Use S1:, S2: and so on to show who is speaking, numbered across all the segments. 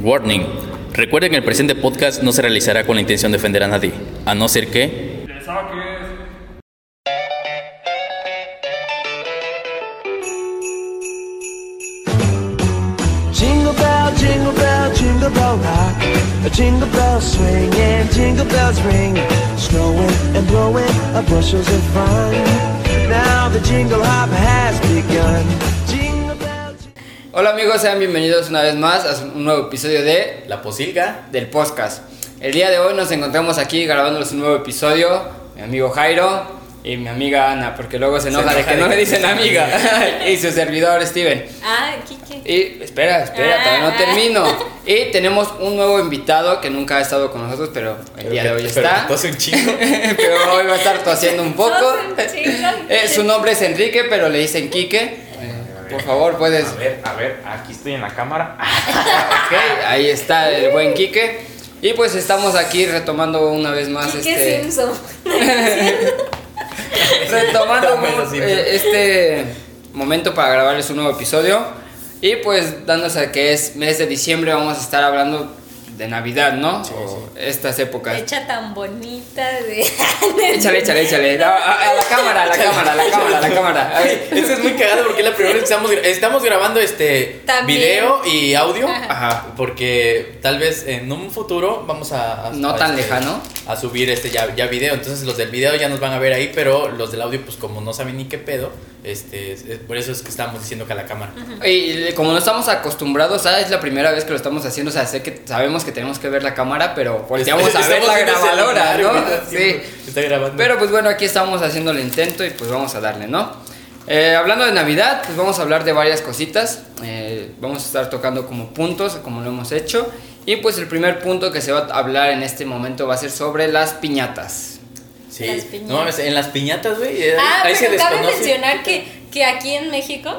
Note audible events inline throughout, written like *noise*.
S1: Warning. Recuerden que el presente podcast no se realizará con la intención de ofender a nadie, a no ser que...
S2: Hola amigos, sean bienvenidos una vez más a un nuevo episodio de
S1: La posilga.
S2: del podcast. El día de hoy nos encontramos aquí grabándoles un nuevo episodio, mi amigo Jairo y mi amiga Ana, porque luego se enoja de
S1: enoja
S2: que
S1: de
S2: no le
S1: que-
S2: dicen amiga, *laughs* y su servidor Steven.
S3: Ah, Kike.
S2: Y espera, espera, todavía no
S3: Ah.
S2: termino. *laughs* Y tenemos un nuevo invitado que nunca ha estado con nosotros, pero el día de hoy *laughs* está.
S1: Tose un chingo.
S2: pero hoy va a estar tosiendo un poco.
S3: Un.
S2: Eh, su nombre es Enrique, pero le dicen Quique. Por favor, puedes.
S4: A ver, a ver, aquí estoy en la cámara. *laughs*
S2: Ok, ahí está el buen Quique. Y pues estamos aquí retomando una vez más
S3: Kike
S2: este.
S3: Simpson. *laughs*
S2: retomando
S1: Homero
S2: un-
S1: Simpson.
S2: eh, este momento para grabarles un nuevo episodio. Y pues dándose a que es mes de diciembre, vamos a estar hablando de Navidad, ¿no? O estas épocas.
S3: Hecha tan bonita de. *laughs*
S2: Échale, échale, échale. A, a- a la cámara, a la cámara, a la cámara, a la cámara. A ver. *laughs*
S1: Esto es muy cagado porque es la primera vez que estamos, estamos grabando este
S3: También.
S1: video y audio.
S3: Ajá.
S1: Porque tal vez en un futuro vamos a. a-
S2: No
S1: a,
S2: tan
S1: este,
S2: llegano.
S1: A subir este ya, ya video. Entonces los del video ya nos van a ver ahí, pero los del audio, pues como no saben ni qué pedo, este, es- es- por eso es que estábamos diciendo que a la cámara.
S2: Y como no estamos acostumbrados, ah, es la primera vez que lo estamos haciendo, o sea, sé que sabemos que tenemos que ver la cámara, pero volteamos a ver la grabadora, ¿no? Sí.
S1: Está grabando.
S2: Pero pues bueno, aquí estamos haciendo el intento y pues vamos a darle, ¿no? Eh, hablando de Navidad, pues vamos a hablar de varias cositas. Eh, vamos a estar tocando como puntos, como lo hemos hecho. Y pues el primer punto que se va a hablar en este momento va a ser sobre las piñatas.
S1: Sí.
S3: Las piñatas.
S1: No mames, en las piñatas, güey. ahí-
S3: Ah,
S1: ahí se
S3: pero cabe
S1: desconoce.
S3: mencionar que, que aquí en México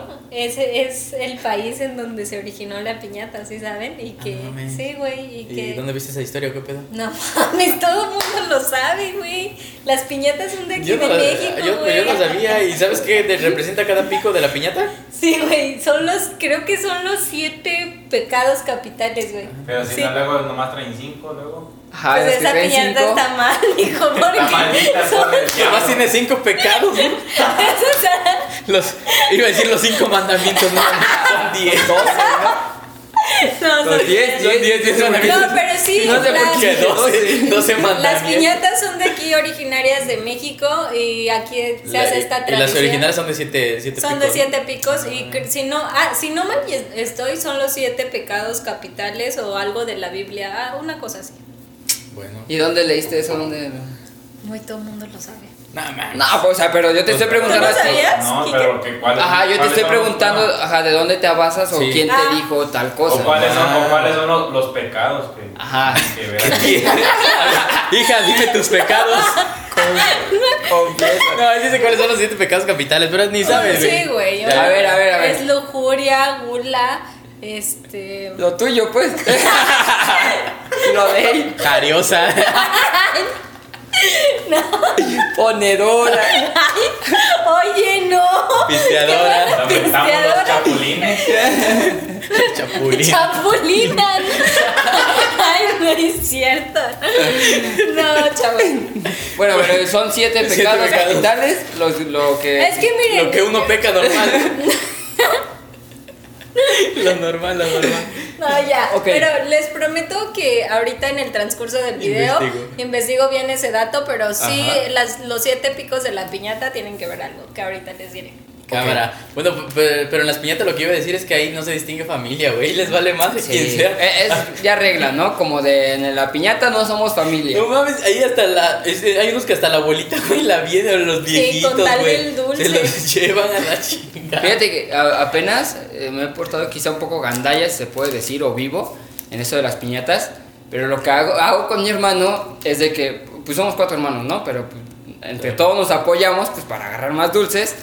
S3: es, es el país en donde se originó la piñata, ¿sí saben? Y que.
S1: Ah,
S3: sí, güey. Y
S1: ¿Y
S3: que.
S1: dónde viste esa historia qué pedo?
S3: No mames, todo el mundo lo sabe, güey. Las piñatas son de aquí
S1: Yo
S3: de
S1: no,
S3: México,
S1: yo,
S3: güey.
S1: yo no sabía. ¿Y sabes qué te representa cada pico de la piñata?
S3: Sí, güey, son los, creo que son los siete pecados capitales, güey.
S4: Pero si
S3: Sí.
S4: no, luego nomás traen cinco, luego.
S2: Ajá,
S3: Pues
S2: las
S3: esa piñata
S2: cinco.
S3: está mal, *laughs* hijo, porque
S4: maldita, *laughs*
S3: son-
S1: además tiene cinco pecados, ¿no? *laughs* Los, iba a decir los cinco mandamientos, no, son diez.
S3: no,
S2: Los
S3: son-
S2: diez,
S1: Son diez, diez mandamientos.
S3: No, pero sí,
S2: No sé por
S3: las,
S1: doce, doce
S3: las
S1: mandamientos.
S3: piñatas son de aquí originarias de México y aquí se hace esta
S1: y
S3: tradición.
S1: las originales son de siete, siete
S3: Son
S1: picos.
S3: de siete picos y cre- si no, ah, si no mal estoy, son los siete pecados capitales o algo de la Biblia, ah, una cosa así.
S1: Bueno.
S2: ¿Y dónde leíste eso? ¿Dónde?
S3: Muy todo el mundo lo sabe.
S1: Más.
S2: No, pues, o sea, pero yo te estoy
S3: ¿Tú
S2: preguntando
S3: no sabías?
S4: No, pero que cuáles
S2: Ajá, yo te estoy preguntando,
S4: no.
S2: ajá, de dónde te basas o
S1: Sí.
S2: quién
S3: Ah.
S2: te dijo tal cosa.
S4: O cuáles son,
S1: Ah.
S4: o cuáles son los, los pecados que,
S2: Ajá.
S4: que. *laughs*
S1: Hija, dime tus pecados. No, él dice cuáles son los siete pecados capitales, pero ni sabes,
S3: Sí, güey.
S2: A ver, a ver, a ver.
S3: Es lujuria, gula, este.
S2: Lo tuyo, pues. *laughs* Lo de él.
S1: Jariosa. *laughs*
S2: Ponedora.
S3: Oye, no.
S1: Pisteadora.
S3: Pisteadora.
S4: chapulines.
S1: Chapulín.
S3: Chapulinan. Ay, no es cierto. No, chaval.
S2: Bueno, pero son siete
S1: Siete
S2: pecados
S1: pecados.
S2: capitales. Los, lo que.
S3: Es que miren.
S1: Lo que uno peca normal. *laughs* *laughs* Lo normal, lo normal.
S3: No, ya. Pero les prometo que ahorita en el transcurso del video
S1: Investigo.
S3: investigo, bien ese dato, pero sí, las, los siete picos de la piñata tienen que ver algo, que ahorita les diré.
S1: Cámara. Bueno, pe- pero en las piñatas lo que iba a decir es que ahí no se distingue familia, güey. Les vale más de
S2: Sí.
S1: quien sea.
S2: Eh, Es ya regla, ¿no? Como de en la piñata no somos familia.
S1: No mames, ahí hasta la. es- hay unos que hasta la abuelita, güey, la viene, los
S3: Sí,
S1: viejitos,
S3: con tal
S1: güey.
S3: del dulce.
S1: Se los llevan a la chingada.
S2: Fíjate que a- apenas eh, me he portado quizá un poco gandalla, si se puede decir, o vivo en eso de las piñatas. Pero lo que hago, hago con mi hermano es de que, pues somos cuatro hermanos, ¿no? Pero pues, entre todos nos apoyamos pues para agarrar más dulces.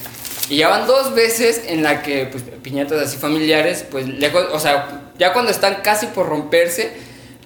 S2: Y ya van dos veces en la que, pues, piñatas así familiares, pues, lejos, o sea, ya cuando están casi por romperse,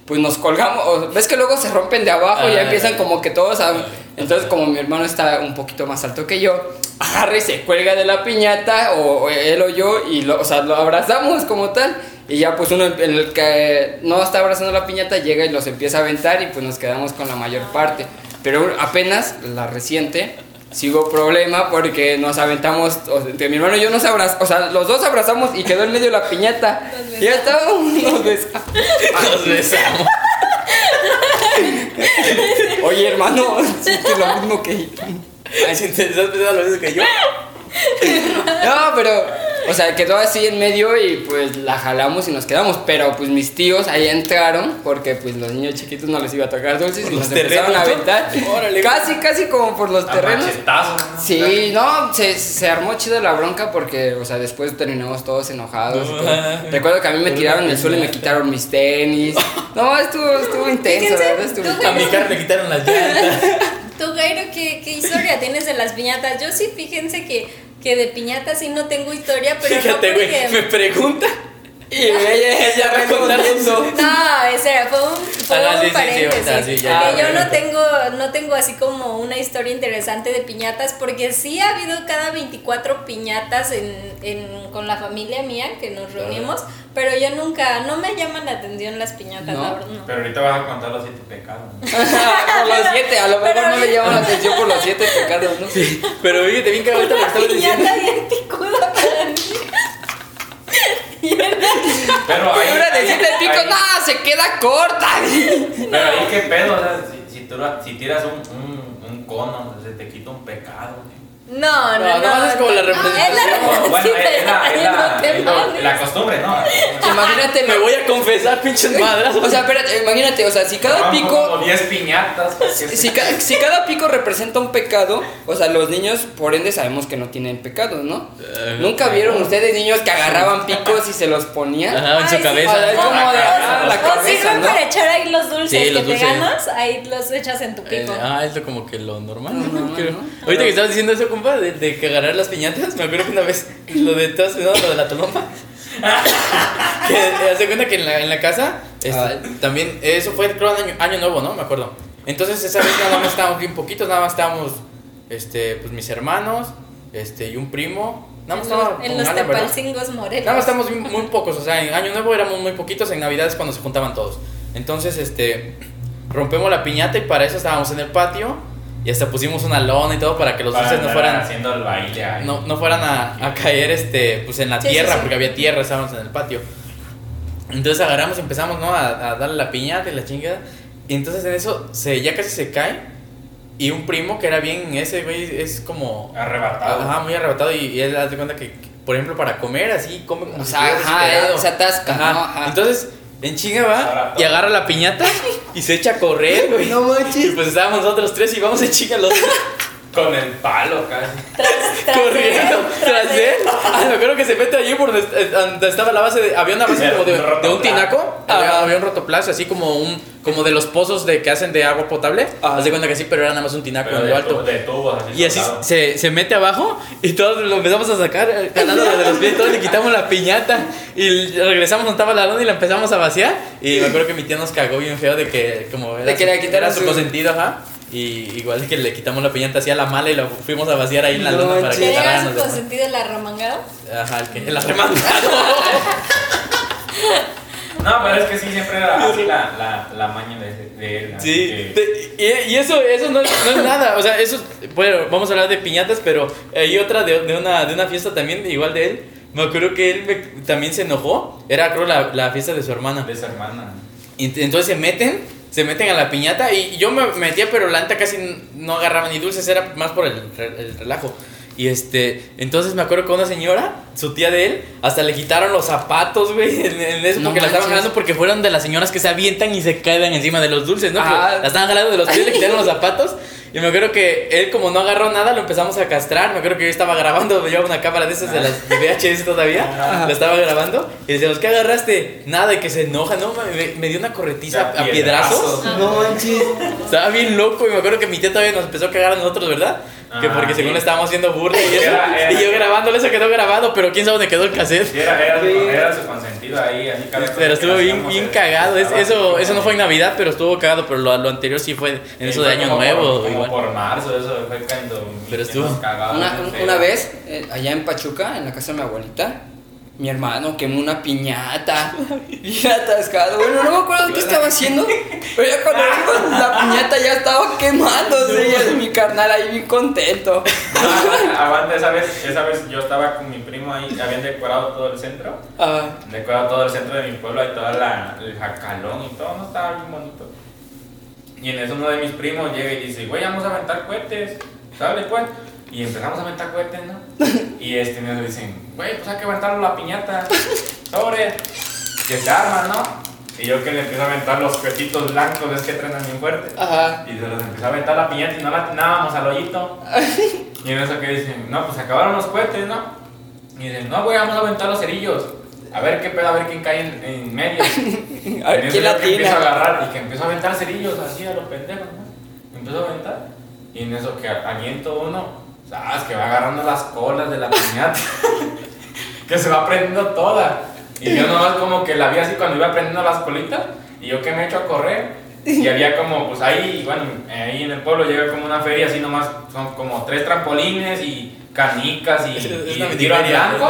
S2: pues nos colgamos. ¿Ves que luego se rompen de abajo y ya
S1: Ah.
S2: empiezan como que todos a. Entonces, como mi hermano está un poquito más alto que yo, agarra y se cuelga de la piñata, o, o él o yo, y lo, o sea, lo abrazamos como tal. Y ya pues uno, el que no está abrazando la piñata, llega y los empieza a aventar y pues nos quedamos con la mayor parte. Pero apenas, la reciente, sí hubo problema porque nos aventamos, o sea, entre mi hermano y yo nos abrazamos, o sea, los dos abrazamos y quedó en medio la piñata. Y ya estábamos, nos besamos. *laughs*
S1: Nos besamos.
S2: Oye, hermano, *laughs* sientes lo mismo que yo.
S1: Ay, si te estás pensando lo mismo que yo.
S2: No, pero, o sea, quedó así en medio y pues la jalamos y nos quedamos. Pero pues mis tíos ahí entraron porque pues los niños chiquitos no les iba a tocar dulces
S1: Por
S2: y
S1: los
S2: nos empezaron a
S1: ¿no?
S2: aventar.
S1: Órale.
S2: Casi, casi como por los terrenos.
S4: ¿no?
S2: Sí, no, se, se armó chido la bronca porque, o sea, después terminamos todos enojados. y todo.
S1: No.
S2: Recuerdo que a mí me tiraron en el suelo y me quitaron mis tenis. No, estuvo, estuvo intenso, la verdad estuvo
S1: A mi carro le quitaron las llantas.
S3: Tú, Gairo, ¿qué, ¿qué historia *laughs* tienes de las piñatas? Yo sí, fíjense que, que de piñatas sí no tengo historia, pero
S1: Fíjate,
S3: no
S1: me pregunta.
S2: Y ella, ella *laughs*
S1: va a contar
S2: respondiendo.
S3: No, ese era, fue un, fue
S1: Ajá,
S3: un
S1: sí, sí, sí,
S3: paréntesis.
S1: ahorita sí, ya.
S3: porque
S1: Ah,
S3: yo no tengo, no tengo así como una historia interesante de piñatas, porque sí ha habido cada 24 piñatas en, en, con la familia mía que nos reunimos, pero yo nunca, no me llaman la atención las piñatas,
S2: ¿No?
S3: la verdad, no.
S4: Pero ahorita vas a contar los siete pecados. ¿no? *laughs*
S2: por los siete, a lo mejor
S3: Pero-
S2: no le llaman la atención por los siete pecados, ¿no? *laughs*
S1: Pero fíjate bien que ahorita lo estabas diciendo.
S3: piñata bien picuda para mí. *laughs*
S4: Pero ahí.
S2: Una de siete picos,
S4: ahí-
S2: no, se queda corta.
S4: Pero ahí qué pedo, o sea, si, si, tú- si tiras un, un, un cono, se te quita un pecado.
S3: No, no,
S1: No, es como la representación.
S3: Es la
S4: es es es costumbre, ¿no?
S2: Imagínate,
S1: Me voy a confesar, pinches madras.
S2: O sea, espérate, imagínate, o sea, si cada pico
S4: Como 10 piñatas.
S2: Si, ca- si cada pico representa un pecado, o sea, los niños, por ende, sabemos que no tienen pecados, ¿no?
S1: Eh,
S2: ¿Nunca vieron ustedes niños que agarraban picos y se los ponían?
S1: Ajá, en
S3: Ay,
S1: su
S3: sí.
S1: cabeza.
S2: Es como de, la
S3: O
S2: cabeza,
S3: sirven
S2: ¿no?
S3: para echar ahí los dulces
S1: Sí,
S3: que
S1: los
S3: te
S1: dulces.
S3: ganas, ahí los echas en tu
S1: Eh,
S3: pico.
S1: ah, es como que lo normal. Ahorita que estabas diciendo eso, compa, de, de que agarrar las piñatas, me acuerdo que una vez lo de todas, ¿no? lo de la toloma. *laughs* que eh, haz de cuenta que en la, en la casa, este, también, eso fue creo año, año nuevo, ¿no? Me acuerdo. Entonces esa vez nada más estábamos bien poquitos, nada más estábamos, este, pues mis hermanos, este, y un primo. Nada más
S3: en
S1: estaba
S3: los, en los tepalcingos morelos.
S1: Nada más estamos muy, muy pocos, o sea, en Año Nuevo éramos muy poquitos, en Navidad es cuando se juntaban todos. Entonces, este, rompemos la piñata y para eso estábamos en el patio y hasta pusimos una lona y todo para que los
S4: para
S1: dulces no fueran,
S4: haciendo el baile ahí.
S1: no, no fueran a, a caer, este, pues en la
S3: Sí, sí,
S1: tierra,
S3: sí.
S1: porque había tierra, estábamos en el patio. Entonces agarramos y empezamos, ¿no? A, a darle la piñata y la chingada. Y entonces en eso se, ya casi se cae. Y un primo que era bien, ese güey es como...
S4: Arrebatado.
S1: Ajá, muy arrebatado y, y él hace cuenta que, que, por ejemplo, para comer así, come como
S2: O
S1: si
S2: sea, ajá, se atasca,
S1: Ajá.
S2: ¿no? Ajá.
S1: Entonces, en chinga va y agarra la piñata y se echa a correr, güey.
S2: No manches.
S1: Y pues estábamos nosotros tres y vamos en chinga los dos
S4: Con el palo casi.
S3: Tras, tras
S1: corriendo
S3: él,
S1: tras él. Ah, me acuerdo que se mete allí por donde, estaba la base de. Había una base
S4: De
S1: como de,
S4: un
S1: de un
S4: rotoplazo.
S1: tinaco. Había, había un rotoplazo, así como un como de los pozos de que hacen de agua potable.
S2: Ajá.
S1: Haz de cuenta que sí, pero era nada más un tinaco en
S4: de,
S1: lo alto.
S4: de así.
S1: Y así se, se mete abajo y todos lo empezamos a sacar, eh, jalándole de los pies, todos le quitamos la piñata y regresamos donde estaba la lona y la empezamos a vaciar. Y me acuerdo que mi tía nos cagó bien feo de que como era,
S2: De que
S1: su- era su
S2: su-
S1: consentido, ajá. Y igual que le quitamos la piñata así a la mala y la fuimos a vaciar ahí en la
S2: No
S1: lona para que
S3: ¿Que
S1: agarraran los
S3: su
S1: demás.
S3: consentido el arremangado?
S1: Ajá, el que el arremangado. *laughs*
S4: No, pero es que sí, siempre era así la, la, la maña de, de él.
S1: Sí,
S4: que-
S1: te- y, y eso, eso no, es- no es nada. O sea, eso, es- bueno, vamos a hablar de piñatas, pero hay otra de, de una, de una fiesta también, igual de él. Me acuerdo que él me- también se enojó. Era, creo, la, la fiesta de su hermana.
S4: de su hermana.
S1: Y ent- entonces se meten, se meten a la piñata y yo me metía, pero la neta casi no agarraba ni dulces, era más por el, el relajo. Y este, entonces me acuerdo que una señora, su tía de él, hasta le quitaron los zapatos, güey, en, en eso,
S2: No
S1: porque la estaban
S2: manches.
S1: jalando porque fueron de las señoras que se avientan y se caen encima de los dulces, ¿no?
S2: Ah.
S1: La estaban jalando de los pies, le quitaron los *laughs* zapatos. Y me acuerdo que él, como no agarró nada, lo empezamos a castrar. Me acuerdo que yo estaba grabando, me llevaba una cámara de esas de las de VHS todavía. La estaba grabando. Y decíamos, ¿qué agarraste? Nada, y que se enoja, ¿no? Me, me dio una corretiza a piedrazos.
S4: piedrazos.
S2: No manches.
S1: Estaba bien loco y me acuerdo que mi tía todavía nos empezó a cagar a nosotros, ¿verdad? Que porque según le estábamos haciendo burla y eso.
S4: Era- era-
S1: y yo grabándolo, eso quedó grabado, pero quién sabe dónde quedó el cassette.
S4: Era, era, su- era su consentido ahí. así cada
S1: Pero estuvo bien, bien cagado. Es- eso, eso no fue en Navidad, pero estuvo cagado. Pero lo, lo anterior sí fue en
S4: Sí,
S1: eso de Año
S4: como
S1: Nuevo.
S4: Por, como
S1: igual.
S4: por marzo, eso fue cuando.
S1: Pero estuvo-
S4: cagaba
S2: Una, una vez, eh, allá en Pachuca, en la casa de mi abuelita, mi hermano quemó una piñata. Bien atascado. Bueno, no me acuerdo qué estaba haciendo. Pero ya cuando vimos la piñata ya estaba quemándose. Y mi carnal ahí bien contento.
S4: Ah, Aguanta, esa vez, esa vez yo estaba con mi primo ahí, habían decorado todo el centro.
S2: Ah,
S4: Decorado todo el centro de mi pueblo, ahí todo el jacalón y todo, no estaba bien bonito. Y en eso uno de mis primos llega y dice, güey, vamos a aventar cohetes, ¿sale pues? Y empezamos a aventar cohetes, ¿no? *laughs* Y este, me dicen, güey, pues hay que aventarlo la piñata, sobre, que se arma, ¿no? Y yo que le empiezo a aventar los cohetitos blancos, es que trenan bien fuerte.
S2: ajá.
S4: Y se los empezó a aventar la piñata y no la atinábamos al hoyito. *laughs* Y en eso que dicen, no, pues se acabaron los cohetes, ¿no? Y dicen, no, güey, vamos a aventar los cerillos. A ver qué pedo, a ver quién cae en, en medio. *laughs*
S2: A ver quién la
S4: que empiezo a agarrar y que empiezo a aventar cerillos así a los pendejos, ¿no? Empiezo a aventar. Y en eso que aviento uno, sabes que va agarrando las colas de la piñata. que se va prendiendo toda. Y yo nomás como que la vi así cuando iba prendiendo las colitas. Y yo que me echo a correr. Y había como, pues ahí, bueno, ahí en el pueblo llega como una feria así nomás, son como tres trampolines y canicas y,
S1: Es- es
S4: y tiro al blanco.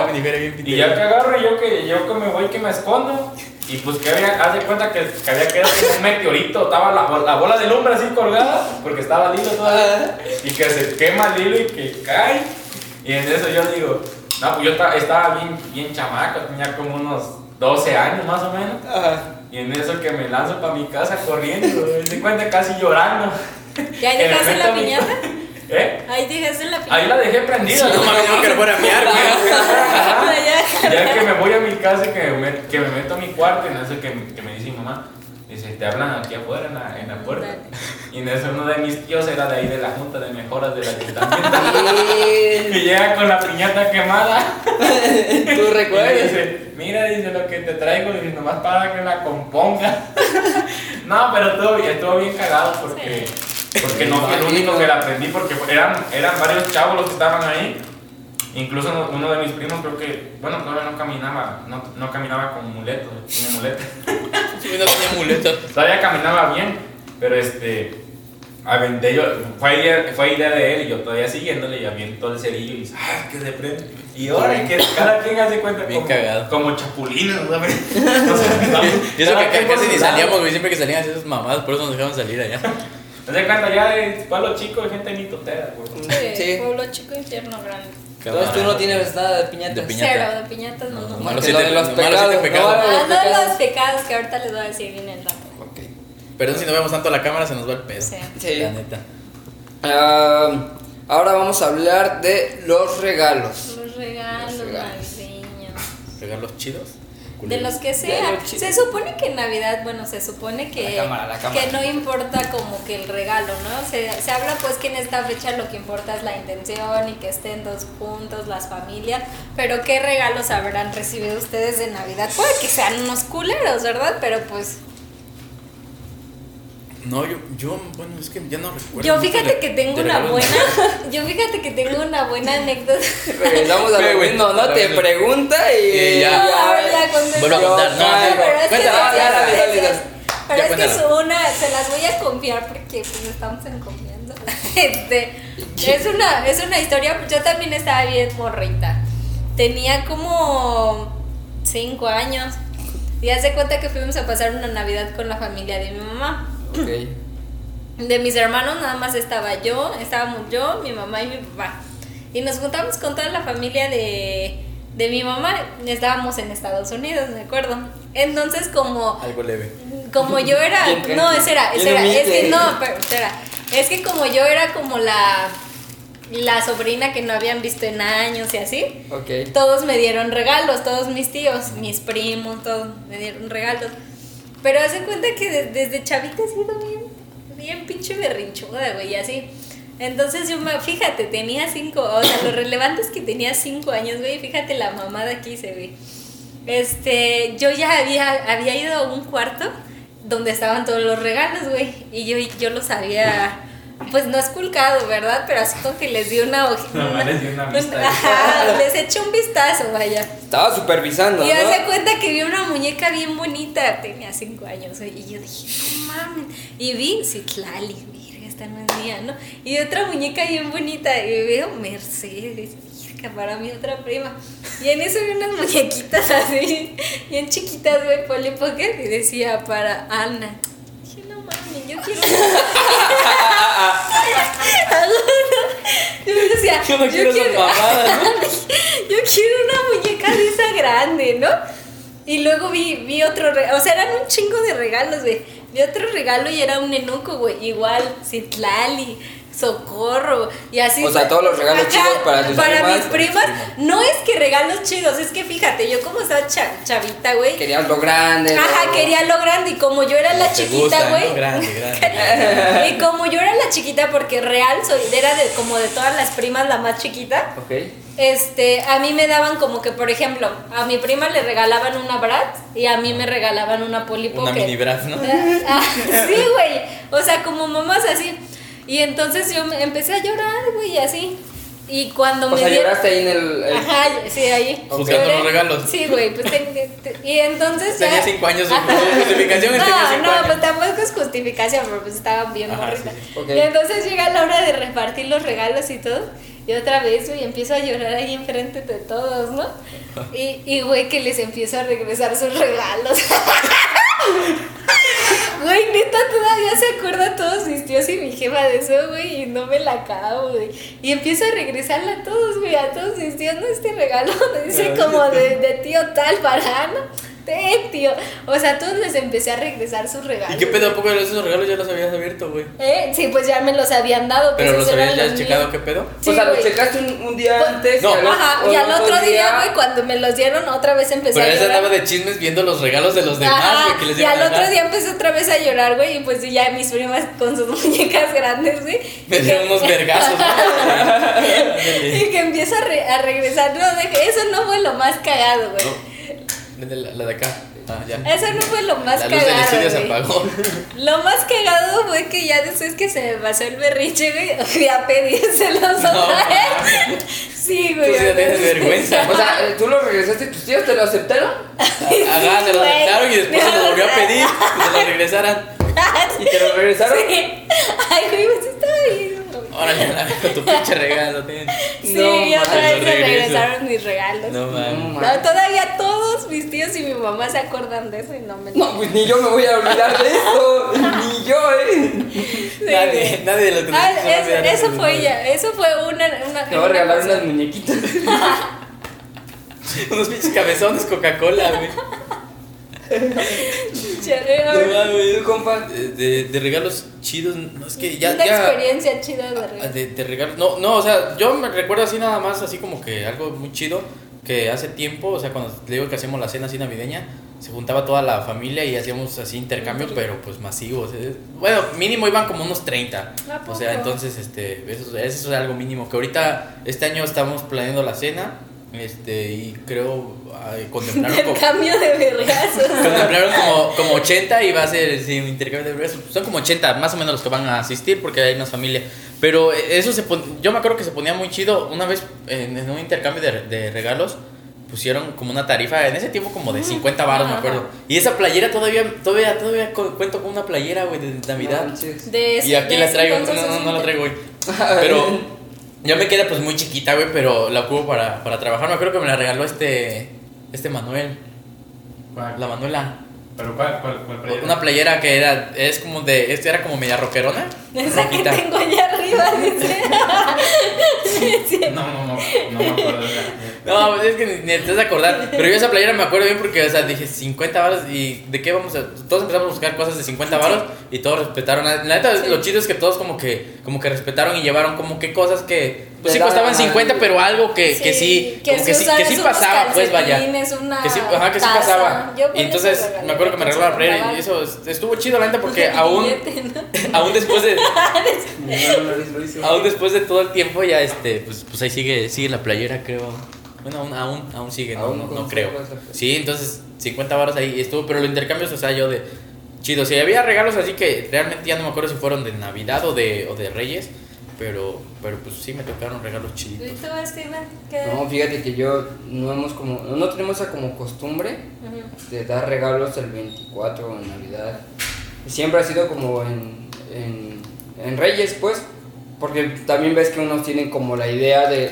S4: Y ya que agarro, yo que, yo que me voy, que me escondo. Y pues que había, haz de cuenta que, que había quedado como un meteorito, estaba la, la bola de lumbre así colgada, porque estaba el hilo todavía. Y que se quema el hilo y que cae. Y en eso yo digo, no, pues yo ta- estaba bien, bien chamaco, tenía como unos 12 años más o menos.
S2: Ajá.
S4: Y en eso que me lanzo para mi casa corriendo, me di cuenta casi llorando.
S3: ¿Ya
S4: Que me
S3: dejaste la piñata? *laughs*
S4: ¿Eh?
S3: Ahí dejaste la piñata.
S4: Ahí la dejé prendida.
S1: No mames, no que fuera a miar, güey. *laughs*
S3: Ya.
S4: Que me voy a mi casa y que me, que me meto a mi cuarto, y en eso que, que me dice mi mamá, dice, te hablan aquí afuera en la, en la puerta. Y en eso uno de mis tíos era de ahí de la Junta de Mejoras del Ayuntamiento. y llega con la piñata quemada.
S2: ¿Tú
S4: Y
S2: recuerdas?
S4: dice, mira, dice lo que te traigo, y nomás para que la componga. no, pero estuvo bien, estuvo bien cagado porque, porque no fui el único que la aprendí, porque eran, eran varios chavos los que estaban ahí. Incluso uno- de mis primos creo que, bueno, todavía no caminaba, no, no caminaba con muleto, tiene muleta. *laughs*
S1: Sí, no tenía muletas.
S4: Todavía caminaba bien, pero este, aventé yo, fue idea, fue idea de él y yo todavía siguiéndole y aviento el cerillo y dice, ¡ah, que se prende! Y ahora que cada quien hace cuenta
S1: Bien
S4: como,
S1: cagado.
S4: como chapulines, ¿sabes? Entonces,
S1: Y eso que casi ni salíamos, güey. Siempre que salían así esas mamadas, por eso nos dejaban salir allá.
S4: Das cuenta ya de pueblo chico de gente mitotera, güey.
S3: Sí,
S2: Sí.
S3: pueblo chico, infierno grande.
S2: Entonces tú no tienes nada de piñatas.
S1: De piñata.
S3: Cero, de piñatas no.
S1: No,
S3: no.
S1: no,
S2: Más
S1: los
S2: que lo
S1: siete-
S2: de los
S1: los siete
S2: pecados.
S1: pecados.
S2: no, los
S3: no,
S2: pecados.
S3: los pecados que ahorita les voy a decir bien el rato.
S2: Ok.
S1: Perdón si no vemos tanto la cámara, se nos va el pedo.
S3: Sí.
S2: Sí.
S1: La neta.
S2: Ah, ahora vamos a hablar de los regalos.
S3: Los regalos
S2: Los regalos.
S3: navideños.
S1: Regalos chidos.
S3: De los que sea. Se supone que en Navidad, bueno, se supone que,
S2: La cámara, la cámara.
S3: que no importa como que el regalo, ¿no? Se, se habla pues que en esta fecha lo que importa es la intención y que estén dos juntos, las familias. Pero ¿qué regalos habrán recibido ustedes de Navidad? Puede que sean unos culeros, ¿verdad? Pero pues
S1: No, yo, yo, bueno, es que ya no recuerdo.
S3: yo fíjate que tengo una buena, *laughs* yo fíjate que tengo una buena anécdota.
S2: Regresamos a lo
S1: güey.
S2: mismo, ¿no? Te pregunta y.
S1: Ya.
S3: Ya.
S1: Vuelvo a contar, no,
S3: pero es que es-. Pero que es una, se las voy a confiar porque pues estamos en confianza. *laughs* Este, es una, es una historia, yo también estaba bien morrita. Tenía como cinco años. Y hace cuenta que fuimos a pasar una Navidad con la familia de mi mamá.
S2: Ok.
S3: De mis hermanos nada más estaba yo, estábamos yo, mi mamá y mi papá. Y nos juntamos con toda la familia de, de mi mamá. Estábamos en Estados Unidos, me acuerdo. Entonces como
S1: Algo leve.
S3: como yo era, no, ese era, ese
S2: Bien
S3: era, es que
S2: humilde.
S3: no, pero espera, es que como yo era como la la sobrina que no habían visto en años y así,
S2: Ok.
S3: todos me dieron regalos, todos mis tíos, mis primos, todos me dieron regalos. Pero hace cuenta que de- desde chavita he sido bien, bien pinche berrinchuda, güey, y así. Entonces yo me, fíjate, tenía cinco, o sea, lo relevante es que tenía cinco años, güey, fíjate la mamada aquí se ve. Este, yo ya había, había ido a un cuarto donde estaban todos los regalos, güey, y yo, yo los había, pues no esculcado, ¿verdad? Pero así como que les di una hojita.
S4: Nomás les di una vista.
S3: Ajá, les eché un vistazo, vaya.
S2: Estaba supervisando,
S3: Y
S2: ¿no?
S3: hace cuenta que vi una muñeca bien bonita, tenía cinco años, güey, y yo dije, no mames. Y vi Citlali, mira, esta no es mía, ¿no? Y otra muñeca bien bonita, y veo Mercedes. que para mi otra prima. Y en eso vi unas muñequitas *laughs* así, bien chiquitas, güey, Polly Pocket, y decía para Ana. Dije, no mames, yo quiero. *laughs* *laughs* yo
S1: Yo quiero esas mamadas, ¿no? *laughs*
S3: yo quiero una muñeca de esa grande, ¿no? Y luego vi, vi otro regalo, o sea, eran un chingo de regalos, güey. Vi otro regalo y era un enuco, güey. Igual, Citlali, Socorro, y así.
S2: O sea, todos los regalos chidos para tus
S3: Para
S2: primas,
S3: mis primas, no es que regalos chidos, es que fíjate, yo como estaba cha- chavita, güey.
S2: Querías lo grande.
S3: Ajá,
S2: lo-
S3: quería lo grande y como yo era la chiquita, güey.
S1: ¿no? Grande, grande. *laughs*
S3: Y como yo era la chiquita, porque real soy, era de como de todas las primas la más chiquita,
S2: Ok.
S3: este, a mí me daban como que, por ejemplo, a mi prima le regalaban una Brat y a mí me regalaban una Polly
S1: Una
S3: Pocket.
S1: mini bras, ¿no? *laughs*
S3: Ah, sí, güey. O sea, como mamás así. Y entonces yo me empecé a llorar, güey, así. Y cuando
S2: O
S3: me
S2: sea,
S3: dieron-
S2: lloraste ahí en el. el-
S3: Ajá, sí, ahí.
S1: Buscando
S3: Lloré.
S1: los regalos.
S3: Sí, güey, pues ten- te- y entonces ya-
S1: Tenía cinco años,
S3: Ajá.
S1: justificación tenía
S3: No,
S1: cinco
S3: no,
S1: años.
S3: pues tampoco es justificación, pero pues estaban bien
S1: Ajá,
S3: morritas.
S1: sí,
S2: sí. Ok.
S3: Y entonces llega la hora de repartir los regalos y todo. Y otra vez, güey, empiezo a llorar ahí enfrente de todos, ¿no? *laughs* Y, y güey, que les empiezo a regresar sus regalos. *laughs* Güey, neta, todavía se acuerdan todos mis tíos y mi jefa de eso, güey, y no me la acabo, güey. Y empiezo a regresarle a todos, güey, a todos mis tíos, no, este regalo *laughs* dice como de, de tío tal para Ana. Ten, tío. O sea, todos les empecé a regresar sus regalos.
S1: ¿Y qué pedo? ¿A poco esos regalos ya los habías abierto, güey?
S3: ¿Eh? Sí, pues ya me los habían dado. Pues
S1: ¿Pero los habías ya
S3: los
S1: checado
S3: míos.
S1: qué pedo?
S3: Sí,
S2: o sea, lo
S3: güey.
S2: checaste un, un día
S3: Pues-
S2: antes.
S1: No.
S2: al otro-
S3: Ajá, y al
S2: otro
S3: día, güey, cuando me los dieron, otra vez empecé
S1: Pero
S3: a llorar.
S1: andaba de chismes viendo los regalos de los demás, güey, que les
S3: y al otro día empecé otra vez a llorar, güey, y pues ya mis primas con sus *laughs* muñecas grandes, güey.
S1: Me dieron unos vergazos, ¿no? *laughs*
S3: Y que empiezo a, re- a regresar. No, de- eso no fue lo más cagado, güey.
S1: No, de la, la de acá. Ah, ya.
S3: Eso no fue lo más
S1: La luz del
S3: cagado.
S1: se apagó. *laughs*
S3: Lo más cagado fue que ya después que se me pasó el berriche, güey, fui a pedírselos
S1: No,
S3: otra *laughs* vez. Sí,
S1: Tú
S3: güey.
S1: sí ya tienes vergüenza.
S2: O sea, tú lo regresaste y tus tíos te lo aceptaron. *laughs*
S1: Ajá, se lo aceptaron y después se lo volvió a pedir que se lo regresaran.
S2: Y te lo regresaron.
S3: Sí. Ay, güey, pues estaba bien. güey.
S1: Órale, la con tu pinche regalo, ten. *laughs*
S3: Sí,
S2: No,
S3: otra
S1: mames,
S3: vez
S1: lo
S3: regresaron mis regalos.
S1: No
S2: No,
S1: mames.
S2: man.
S3: No, todavía todos mis tíos y mi mamá se acuerdan de eso y no me
S2: No, pues ni yo me voy a olvidar de esto. *laughs* Ni yo, eh.
S3: Sí,
S1: Nadie, nadie de los que
S3: Ah,
S1: a
S3: eso, eso
S1: eso,
S3: fue ya, eso fue una, una
S2: Te voy a regalar
S3: cosa.
S2: unas muñequitas. *laughs*
S1: Unos pinches cabezones Coca-Cola, güey. *laughs*
S3: Ya,
S1: No
S3: ver,
S1: mames.
S2: ¿Tú, compa?
S1: De, de, regalos chidos, no es que ya.
S3: una
S1: ya
S3: experiencia chida de
S1: Ah,
S3: regalo.
S1: De, de regalos. No, no, o sea, yo me recuerdo así nada más, así como que algo muy chido. Que hace tiempo, o sea, cuando le digo que hacíamos la cena así navideña, se juntaba toda la familia y hacíamos así intercambio, pero pues masivos. ¿eh? Bueno, mínimo iban como unos 30.
S3: ¿A
S1: O sea, entonces, este, eso, eso es algo mínimo. Que ahorita, este año estamos planeando la cena, este, y creo, ay, contemplaron *laughs* como,
S3: Intercambio de vergazos.
S1: contemplaron como, como 80 y va a ser sí, un intercambio de besos. Son como 80, más o menos los que van a asistir porque hay más familia. Pero eso se pon- yo me acuerdo que se ponía muy chido. Una vez en, en un intercambio de, de regalos pusieron como una tarifa en ese tiempo como de 50 baros, me acuerdo. Y esa playera todavía todavía todavía cu- cuento con una playera, güey, de Navidad.
S2: No.
S3: De
S1: Y aquí
S3: de
S1: la traigo, no, no, no, la traigo hoy. Pero ya me queda pues muy chiquita, güey, pero la ocupo para, para trabajar. Me acuerdo que me la regaló este este Manuel,
S4: ¿Cuál?
S1: la Manuela.
S4: ¿Pero cuál? ¿Cuál? cuál playera?
S1: Una playera que era, es como de, este era como media rockerona.
S3: Esa que tengo allá arriba, dice. *laughs*
S4: No, no, no, no me acuerdo de esa.
S1: No, pues es que ni, ni te vas a acordar. Pero yo esa playera me acuerdo bien porque, o sea, dije 50 varos y de qué vamos a. Todos empezamos a buscar cosas de 50 varos y todos respetaron. La neta,
S3: Sí.
S1: lo chido es que todos como que, como que respetaron y llevaron como que cosas que. Pues sí costaban
S2: daban
S1: 50,
S2: algo.
S1: pero algo que que sí.
S3: que
S1: como que
S3: si
S1: sí, que sí pasaba, pues vaya.
S3: una
S1: Que sí, ajá, que sí
S3: taza.
S1: pasaba. Y entonces me acuerdo que me regaló la playera y eso est- estuvo chido, la neta, porque *laughs* aún,
S3: billete, ¿no? *laughs*
S1: aún después de. *laughs* Aún después de todo el tiempo ya este pues, pues ahí sigue sigue la playera creo. Bueno, aún aún, aún sigue, no,
S2: Aún
S1: no, no creo. Sí, entonces 50 baros ahí estuvo, pero los intercambios, o sea, yo de chido, si había regalos así que realmente ya no me acuerdo si fueron de Navidad o de o de Reyes, pero pero pues sí me tocaron regalos
S3: ¿Y
S1: chiditos.
S3: tú, Steven? ¿Qué?
S2: No, fíjate que yo no hemos como no tenemos esa como costumbre de dar regalos el 24 o en Navidad. Y siempre ha sido como en, en, en Reyes, pues, porque también ves que unos tienen como la idea de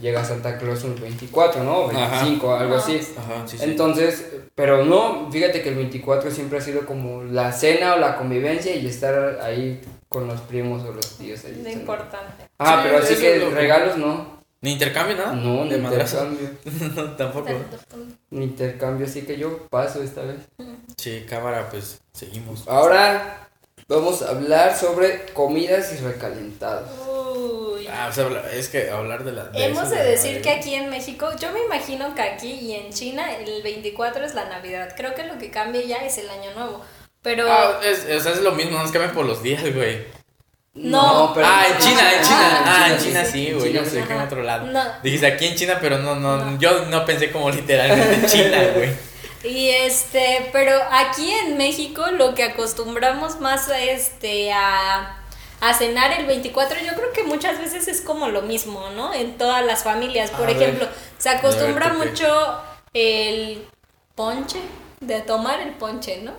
S2: llega Santa Claus el 24, ¿no? O
S1: Ajá.
S2: 25, algo así.
S1: Ajá, sí, sí.
S2: Entonces, pero no, fíjate que el 24 siempre ha sido como la cena o la convivencia y estar ahí con los primos o los tíos. ahí
S3: Lo
S2: están.
S3: importante.
S2: Ah,
S1: Sí,
S2: pero así que regalos no.
S1: ¿Ni intercambio, nada?
S2: No, ni intercambio. *laughs*
S1: no, tampoco.
S2: Ni intercambio, así que yo paso esta vez.
S1: Sí, cámara, pues seguimos.
S2: Ahora vamos a hablar sobre comidas y recalentados.
S3: Uy.
S1: Ah, o sea, es que hablar de la. de
S3: Hemos
S1: eso
S3: de decir que aquí en México, yo me imagino que aquí y en China el 24 es la Navidad. Creo que lo que cambia ya es el Año Nuevo. Pero
S1: Ah, es, o sea, es lo mismo, no nos cambian por los días, güey.
S3: No.
S1: ah, en China, en China.
S3: Ah,
S1: Ah,
S2: en
S1: en
S2: China sí,
S1: güey. Yo pensé que en otro lado.
S3: No.
S1: Dijiste aquí en China, pero no, no,
S3: No.
S1: yo no pensé como literalmente en China, *laughs* güey.
S3: Y este, pero aquí en México lo que acostumbramos más a este a, a cenar el 24, yo creo que muchas veces es como lo mismo, ¿no? En todas las familias. Por
S1: A ver.
S3: ejemplo, se acostumbra mucho el ponche, de tomar el ponche, ¿no?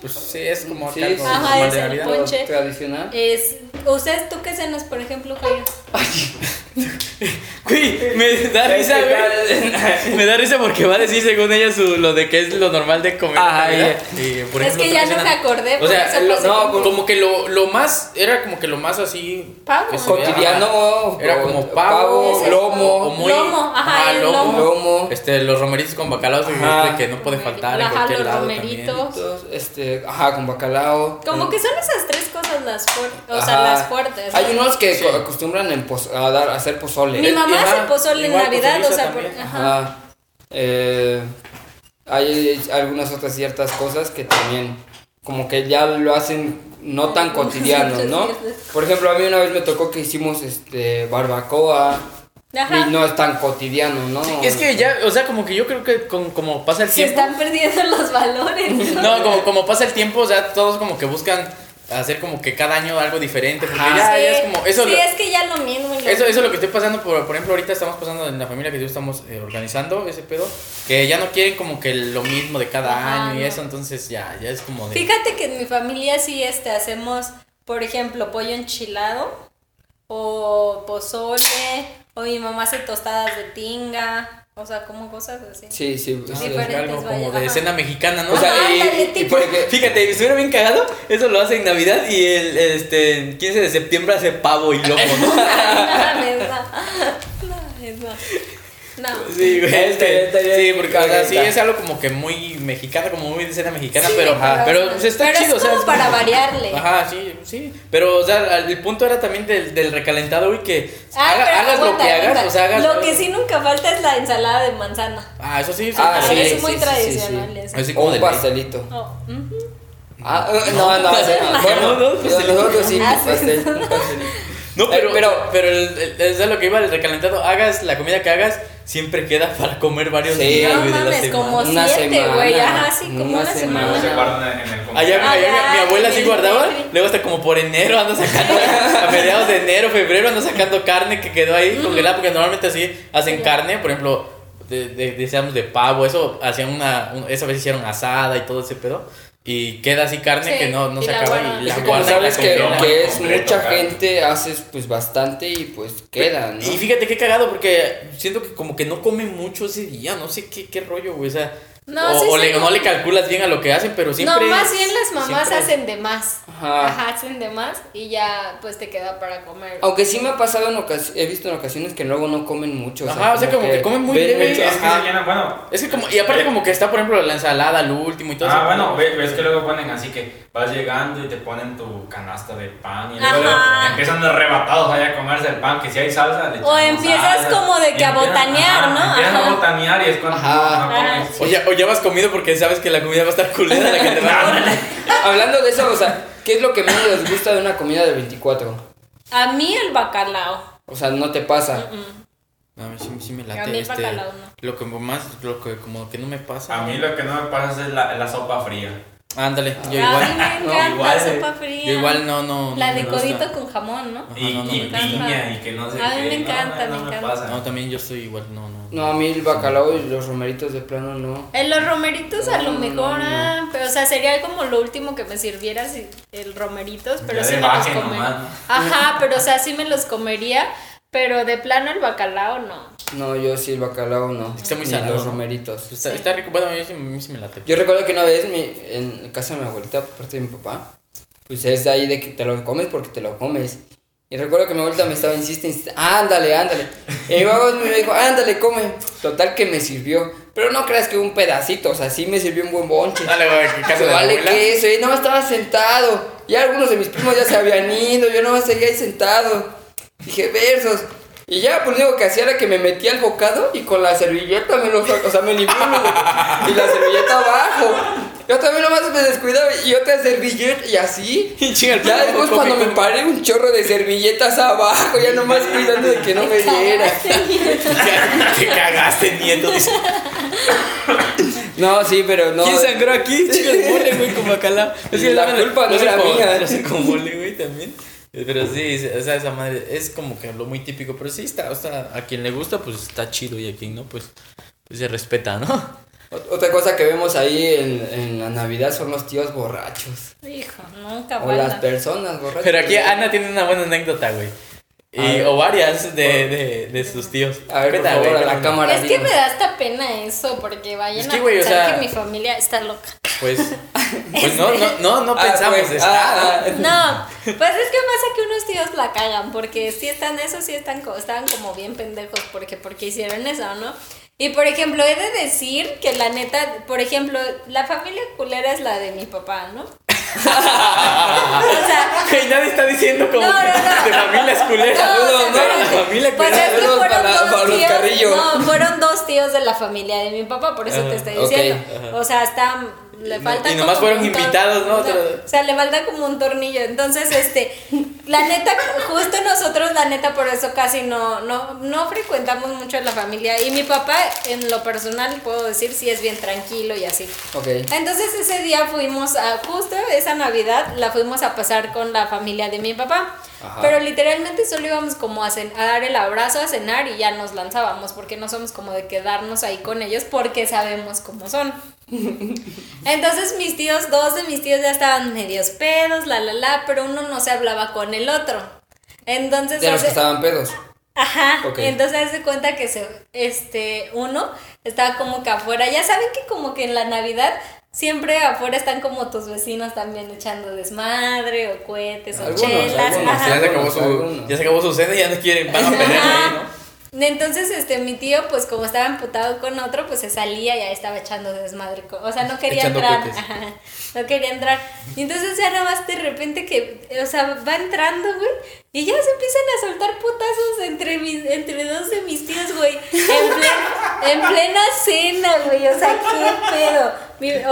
S1: Pues sí, es como
S2: Sí,
S1: como
S3: Ajá, es el ponche.
S2: tradicional.
S3: Es, ¿ustedes tú qué cenas, por ejemplo, Jairo? *laughs*
S1: Güey, me da risa, güey. *laughs* Me da risa porque va a decir según ella su, lo de que es lo normal de comer.
S2: Ajá.
S1: Y, por
S3: es
S1: ejemplo,
S3: que
S1: ¿tú
S3: ya no me acordé.
S1: O sea, lo- no,
S3: como-
S1: como que lo, lo más, era como que lo más así.
S3: Pavo.
S1: que
S2: Cotidiano.
S1: ajá. Era como pavo,
S2: lomo,
S1: o muy-
S3: Lomo, ajá, el lomo.
S2: lomo.
S1: Este, los romeritos con bacalao, que, es que no puede faltar en
S3: Ajá,
S1: cualquier
S3: los
S1: lado
S3: romeritos.
S1: también.
S2: Este, ajá, con bacalao.
S3: Como
S2: Mm.
S3: que son esas tres cosas las fuertes, o sea, las fuertes.
S2: Hay
S3: ¿no?
S2: unos que
S1: Sí.
S2: acostumbran en a, dar, a hacer pozole.
S3: Mi mamá
S1: Ajá,
S3: hace pozole en Navidad, o sea, por-. Ajá.
S2: Eh, hay algunas otras ciertas cosas que también como que ya lo hacen no tan *laughs* cotidiano, ¿no? Por ejemplo, a mí una vez me tocó que hicimos este barbacoa
S3: Ajá.
S2: y no es tan cotidiano, ¿no?
S1: Es que ya, o sea, como que yo creo que con, como pasa el
S3: Se
S1: tiempo.
S3: están perdiendo los valores.
S1: No, como, como pasa el tiempo, o sea, todos como que buscan hacer como que cada año algo diferente. Porque
S2: Ajá.
S1: ya,
S3: sí,
S1: ya es como. Eso,
S3: sí,
S1: lo-
S3: es que ya lo mismo. lo
S1: eso, eso es lo que estoy pasando, por, por ejemplo, ahorita estamos pasando en la familia que yo estamos eh, organizando ese pedo, que ya no quieren como que lo mismo de cada
S3: Ajá,
S1: año y
S3: no.
S1: eso, entonces ya, ya es como de...
S3: Fíjate que en mi familia sí este, hacemos, por ejemplo, pollo enchilado o pozole o mi mamá hace tostadas de tinga, o sea, como cosas así.
S2: Sí, sí, sí.
S3: Diferentes,
S1: algo como de
S3: ajá.
S1: cena mexicana, ¿no?
S2: O sea, y- porque-
S1: Fíjate, si estuviera bien cagado, eso lo hace en Navidad y el este, 15 de septiembre hace pavo y lomo, ¿no?
S3: No, no. No, no.
S1: Sí, güey. Este, sí, porque o sea, sí es algo como que muy mexicana, como muy de cena mexicana,
S3: Sí,
S1: pero,
S3: pero,
S1: pero
S3: o sea,
S1: pues, está
S3: pero
S1: chido,
S3: es
S1: o sea,
S3: como para
S1: como-
S3: variarle.
S1: Ajá, sí, sí. Pero, o sea, el punto era también del, del recalentado, güey, que
S3: Ah,
S1: haga-
S3: pero
S1: hagas lo
S3: aguanta,
S1: que hagas, o sea, hagas.
S3: Lo que sí nunca falta es la ensalada de manzana.
S1: Ah, eso sí, sí.
S2: Ah,
S3: Ah,
S2: sí,
S3: es muy tradicional
S2: sí, sí.
S3: eso.
S1: Así
S2: O
S1: como
S2: un
S1: de
S2: pastelito.
S3: Oh, ujú.
S2: Ah, eh, no, no, *laughs* bueno, nosotros sí,
S3: Ah,
S2: pastel.
S1: No, pero,
S2: Eh,
S1: pero,
S2: pero-
S1: pero el, el- es a lo que iba el recalentado. Hagas la comida que hagas, siempre queda para comer varios
S2: Sí.
S1: días,
S3: No
S1: de la
S3: mames,
S1: semana.
S3: como
S2: Una
S3: siete,
S2: semana,
S3: güey. Ajá, sí, como
S2: una
S3: una,
S2: semana.
S4: No se
S3: semana.
S4: guardan en el
S1: Allá, allá mi- abuela sí guardaba, luego hasta como por enero anda sacando, *laughs* a mediados de enero, febrero anda sacando carne que quedó ahí congelada, porque normalmente así hacen
S3: Sí.
S1: carne, por ejemplo, de, de, decíamos de pavo, eso hacían una, un- esa vez hicieron asada y todo ese pedo, y queda así carne
S3: Sí,
S1: que no, no se acaba y la la
S2: sabes que, que es
S4: completo,
S2: mucha
S4: claro.
S2: gente, haces pues bastante y pues queda, ¿no?
S1: Y fíjate qué cagado, porque siento que como que no comen mucho ese día, no sé qué, qué rollo, güey, o sea,
S3: No,
S1: o,
S3: sí
S1: o
S3: se
S1: le, o no le calculas bien a lo que hacen, pero siempre...
S3: no, más bien las mamás
S1: siempre-
S3: hacen de más.
S2: Ajá.
S3: Ajá. hacen de más y ya pues te queda para comer.
S2: Aunque sí me ha pasado en ocasiones, he visto en ocasiones que luego no comen mucho.
S1: Ajá, o sea, como que comen muy
S2: mucho,
S4: Es que se llena, bueno.
S1: Es que como, y aparte
S4: Eh,
S1: como que está, por ejemplo, la ensalada al último y todo
S4: Ah,
S1: eso.
S4: bueno, ve- ves que luego ponen así que vas llegando y te ponen tu canasta de pan y luego, empiezan arrebatados allá a comerse el pan, que si hay salsa le
S3: O empiezas
S4: salsa,
S3: como de que a botanear, ¿no?
S4: Empiezan a botanear y es cuando no,
S3: Ah,
S4: comes.
S1: O ya, ya vas comido porque sabes que la comida va a estar culera la que te va a dar. *laughs*
S2: Hablando de eso, o sea, ¿qué es lo que menos les gusta de una comida de 24?
S3: A mí el bacalao.
S2: O sea, no te pasa.
S1: A mí sí, sí me
S3: A
S1: late
S3: mí el
S1: este,
S3: bacalao no.
S1: Lo que más, lo que como que no me pasa.
S4: A mí lo que no me pasa es la, la sopa fría.
S1: Ándale, yo
S3: a
S1: igual.
S3: mí me *laughs*
S2: no,
S3: encanta
S4: igual,
S3: la
S4: eh.
S3: sopa fría.
S1: Yo igual no, no.
S3: La
S1: no
S3: de codito con jamón, ¿no?
S1: Ajá,
S4: y
S1: no, no
S4: y piña y que no sé
S3: A mí
S4: qué.
S3: me
S4: no,
S3: encanta,
S4: no,
S3: me
S4: no
S3: encanta.
S4: pasa.
S1: No, también yo estoy igual, no, no.
S2: No, a mí el bacalao y los romeritos de plano no.
S3: En los romeritos a lo
S2: No,
S3: mejor,
S2: no, no.
S3: ah, pero o sea, sería como lo último que me sirvieras y- el romeritos, pero
S4: Ya
S3: sí me los comería.
S4: ¿no?
S3: Ajá, pero o sea, sí me los comería, Pero de plano el bacalao no.
S2: No, yo sí el bacalao no.
S1: Está muy
S2: Ni
S1: salado,
S2: los romeritos.
S1: Está, está rico. Bueno, mí sí, me late.
S2: Yo recuerdo que una vez mi, en casa de mi abuelita, por parte de mi papá, pues es de ahí de que te lo comes porque te lo comes. Y recuerdo que mi abuelita me estaba insiste, ándale, ándale. Y mi papá me dijo, ándale, come. Total que me sirvió. Pero no creas que un pedacito, o sea, sí me sirvió un buen bonche.
S1: Dale, güey, que casa de la
S2: vale
S1: abuela.
S2: que eso, y no estaba sentado. Ya algunos de mis primos ya se habían ido, yo no seguía ahí sentado. Dije, versos. Y ya, pues lo único que hacía era que me metía el bocado y con la servilleta me lo o sea, me limpié *laughs* y la servilleta abajo. Yo también nomás me descuidaba y otra servilleta y así.
S1: Chinga, el
S2: Ya después cuando me paré un chorro de servilletas abajo, ya nomás cuidando de que no me diera.
S1: Te cagaste, nieto.
S2: No, sí, pero no.
S1: ¿Quién sangró aquí? El mole, güey, con bacalao. Es que
S2: La culpa no era mía.
S1: Con mole, güey, también. Pero sí, o sea, esa madre es como que lo muy típico. Pero sí está, o sea, a quien le gusta, pues está chido. Y a quien no, pues, pues se respeta, ¿no?
S2: Ot- Otra cosa que vemos ahí en, en la Navidad son los tíos borrachos.
S3: Hijo, nunca
S2: O las personas borrachas.
S1: Pero aquí Ana tiene una buena anécdota, güey. Y, o varias de, de, de sus tíos.
S2: A ver, por favor, a la cámara.
S3: Es que me da hasta pena eso, porque vayan
S1: Es que,
S3: a
S1: güey, o
S3: pensar
S1: sea-
S3: que mi familia está loca.
S1: Pues, *laughs* pues no, no, no, no
S2: Ah,
S1: pensamos
S2: pues,
S1: eso.
S2: ah, ah.
S3: No, pues es que pasa que unos tíos la cagan, porque sí están, eso sí están, estaban como bien pendejos, porque, porque hicieron eso, ¿no? Y por ejemplo, he de decir que la neta, por ejemplo, la familia culera es la de mi papá, ¿no? O sea, *laughs*
S1: Y nadie está diciendo como
S3: No, no,
S1: que
S3: no.
S1: de familias culeras.
S3: No,
S2: Saludos, ¿no?
S1: La familia
S3: Pues
S1: culera.
S3: es que fueron
S2: para-
S3: dos
S2: para
S3: tíos. No, fueron *laughs* dos tíos de la familia de mi papá, por eso te estoy diciendo. O sea, está. Le
S1: Y-
S3: falta
S1: y nomás
S3: como
S1: fueron invitados, ¿no? Otro-
S3: O sea, le falta como un tornillo. Entonces, este. La neta, justo nosotros, la neta, por eso casi no, no, no frecuentamos mucho a la familia. Y mi papá, en lo personal, puedo decir, sí es bien tranquilo y así.
S2: Ok.
S3: Entonces ese día fuimos a, justo esa Navidad la fuimos a pasar con la familia de mi papá.
S2: Ajá.
S3: Pero literalmente solo íbamos como a, a dar el abrazo, a cenar y ya nos lanzábamos porque no somos como de quedarnos ahí con ellos porque sabemos cómo son. *laughs* Entonces mis tíos, dos de mis tíos ya estaban medios pedos, la la la, pero uno no se hablaba con el otro. Entonces
S2: De los que estaban pedos.
S3: Ajá,
S2: Ok.
S3: entonces haz de cuenta que se, este, uno estaba como que afuera, ya saben que como que en la Navidad siempre afuera están como tus vecinos también echando desmadre o cohetes o chelas,
S2: algunos.
S1: Ya se acabó su, ya se acabó su cena y ya no quieren, van a pelear ahí, ¿no?
S3: Entonces, este, mi tío, pues como estaba emputado con otro, pues se salía y ahí estaba echando desmadre. O sea, no quería
S1: Echando
S3: entrar. Ajá, no quería entrar. Y entonces ya nada más de repente que, o sea, va entrando, güey. Y ya se empiezan a soltar putazos entre, mis, entre dos de mis tíos, güey. En, plen- en plena cena, güey. O sea, qué pedo.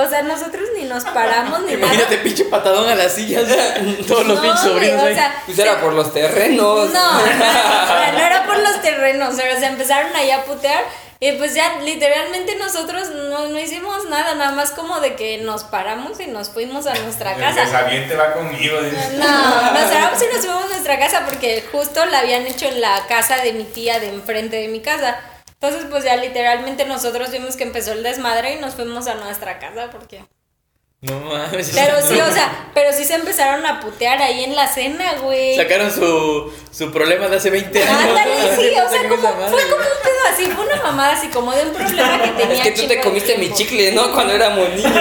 S3: O sea, nosotros ni nos paramos ni nada.
S1: Imagínate pinche patadón a las sillas. Todos los
S3: No,
S1: pinches
S3: güey,
S1: sobrinos
S3: o
S1: ahí.
S3: sea,
S2: Pues era por los terrenos.
S3: no, no, no era por los terrenos, pero se empezaron ahí a putear. Y pues ya literalmente nosotros no, no hicimos nada, nada más como de que nos paramos y nos fuimos a nuestra
S4: El
S3: casa.
S4: desaliente va conmigo. dice.
S3: No, nos paramos y nos fuimos a nuestra casa porque justo la habían hecho en la casa de mi tía de enfrente de mi casa. Entonces pues ya literalmente nosotros vimos que empezó el desmadre y nos fuimos a nuestra casa porque...
S1: No mames.
S3: Pero sí, o sea, pero sí se empezaron a putear ahí en la cena, güey.
S1: Sacaron su, su problema de hace 20 años.
S3: Ándale,
S1: ¿no?
S3: sí, o sea, como, fue como un pedo así, fue una mamada así como de un problema que tenía.
S2: Es que tú te comiste mi chicle, ¿no? Cuando éramos niños.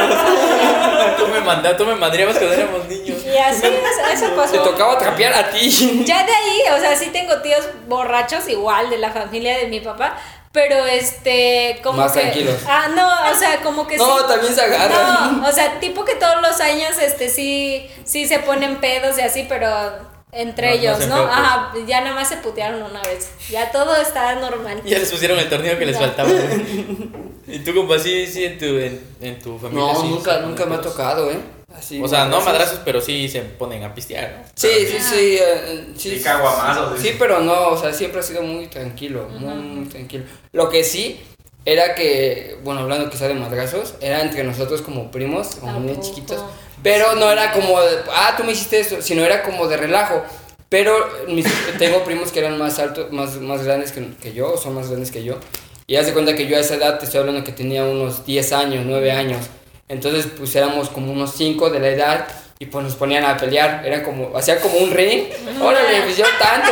S1: Tú me mandaste, tú me madreabas cuando éramos niños.
S3: Y así, eso, eso pasó.
S2: Te tocaba trapear a ti.
S3: Ya de ahí, o sea, sí tengo tíos borrachos igual de la familia de mi papá, pero este, como
S2: Más
S3: que.
S2: tranquilos.
S3: Ah, no, o sea, como que
S2: No,
S3: sí.
S2: también se agarran.
S3: No, o sea, tipo que todos los años, este, sí, sí se ponen pedos y así, pero entre
S1: No, no
S3: ellos, ¿no?
S1: pedos.
S3: Ajá, ya nada más se putearon una vez. Ya todo está normal.
S1: Ya les pusieron el torneo que les faltaba. *laughs* Y tú, compa, sí, sí, en tu, en, en tu familia.
S2: No,
S1: sí,
S2: nunca, nunca me ha tocado, ¿eh? Así,
S1: O sea, no
S2: madrazos.
S1: pero sí se ponen a pistear, ¿no?
S2: Sí, sí, sí. eh, sí,
S4: Sí, caguamazos,
S2: Sí,
S4: dice.
S2: pero no, o sea, siempre ha sido muy tranquilo, muy, muy tranquilo. Lo que sí era que, bueno, hablando quizá de madrazos, era entre nosotros como primos, como
S3: ¿A
S2: bien
S3: poco?
S2: chiquitos. Pero no era como, de, ah, tú me hiciste esto, sino era como de relajo. Pero mis- *laughs* tengo primos que eran más altos, más, más grandes que, que yo, son más grandes que yo. Y haz de cuenta que yo a esa edad, te estoy hablando que tenía unos 10 años, 9 años. Entonces, pues éramos como unos 5 de la edad. Y pues nos ponían a pelear, eran como, hacía como un ring, órale, pues yo tanto.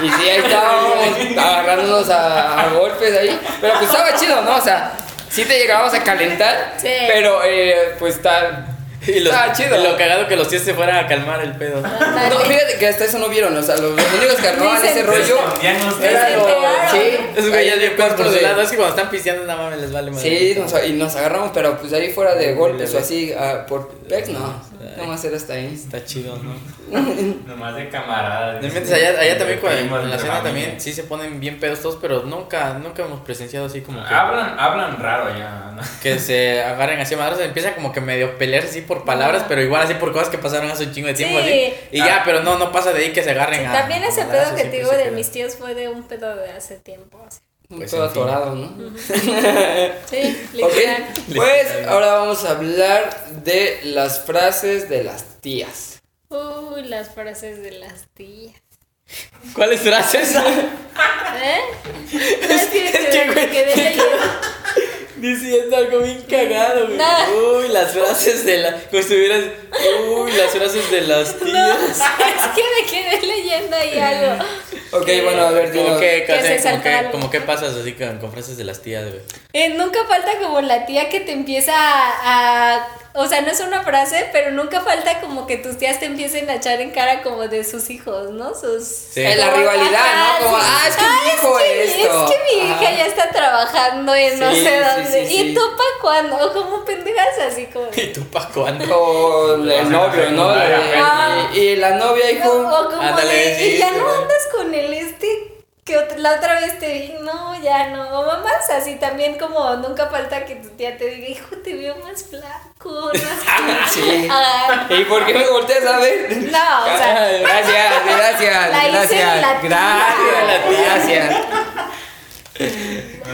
S2: Y sí, ahí estábamos agarrándonos a, a golpes ahí. Pero pues estaba chido, ¿no? O sea, sí te llegábamos a calentar,
S3: Sí.
S2: pero eh, pues está, *laughs*
S1: Y los-
S2: chido.
S1: Lo cagado que los tíos se fueran a calmar el pedo.
S3: Ándale.
S2: No, fíjate que hasta eso no vieron, o sea, los, los únicos que armaban ese
S4: Se
S2: rollo
S3: enteraron.
S2: Sí,
S1: Esos güey ya
S2: ahí
S1: de lado. Es que cuando están pisteando, nada más les vale madre.
S2: Sí, nos- y nos agarramos, pero pues ahí fuera de golpes o así, ah, por pex, no. Nomás era hasta ahí.
S1: Está chido, ¿no? *laughs*
S4: Nomás de camaradas.
S1: No allá, allá también cuando- en la cena
S4: familia.
S1: también sí se ponen bien pedos todos, pero nunca, nunca hemos presenciado así como que,
S4: Hablan, hablan raro ya, ¿no?
S1: que se agarren así a madrazos, se empiezan como que medio pelearse así por palabras, pero igual así por cosas que pasaron hace un chingo de tiempo
S3: Sí.
S1: así. Y ya, pero no, no pasa de ahí que se agarren a
S3: También ese
S1: a
S3: pedo que te digo de mis tíos fue de un pedo de hace tiempo. así.
S2: Un
S1: Pues,
S2: todo atorado, ¿no? *laughs*
S3: Sí,
S2: Ok,
S3: literal.
S2: pues ahora vamos a hablar de las frases de las tías.
S3: Uy, las frases de las tías.
S1: ¿Cuáles frases? *laughs*
S3: ¿Eh? Es que,
S1: es que,
S3: me quedé leyendo.
S1: Diciendo algo bien cagado, güey.
S3: No.
S1: Uy, las frases de la. Como estuvieras. Uy, las frases de las
S3: No,
S1: tías. *laughs*
S3: es que me quedé leyendo ahí algo.
S2: Ok, bueno, a ver,
S1: Como que,
S3: Que se
S1: como que, como que pasas así con, con frases de las tías, güey.
S3: Eh, nunca falta como la tía que te empieza a, a- O sea, no es una frase, pero nunca falta como que tus tías te empiecen a echar en cara como de sus hijos, ¿no? Sus...
S1: Sí.
S2: La rivalidad,
S3: ajá,
S2: ¿no? Como,
S3: sí.
S2: ah, es que mi hijo
S3: que,
S2: esto.
S3: Es que mi hija
S2: Ajá.
S3: ya está trabajando en no sé
S2: sí,
S3: dónde.
S2: sí,
S3: ¿Y
S2: sí.
S3: tú pa' cuándo? O como pendejas así como... *laughs*
S1: ¿Y tú pa' cuándo?
S2: Con el novio, ¿no?
S3: Ah.
S2: Y, y la novia,
S3: No,
S2: hijo.
S3: o como
S1: Ándale,
S3: de, y ya no andas con el este que la otra vez te vi, no, ya no, o mamás así también como nunca falta que tu tía te diga, hijo, te veo más flaco, más *laughs*
S2: Sí.
S3: Ah,
S2: ¿Y por qué me volteas a ver?
S3: no, o sea,
S2: Gracias, gracias, *laughs*
S3: La hice
S2: gracias.
S3: la
S2: Gracias,
S3: tía.
S2: gracias.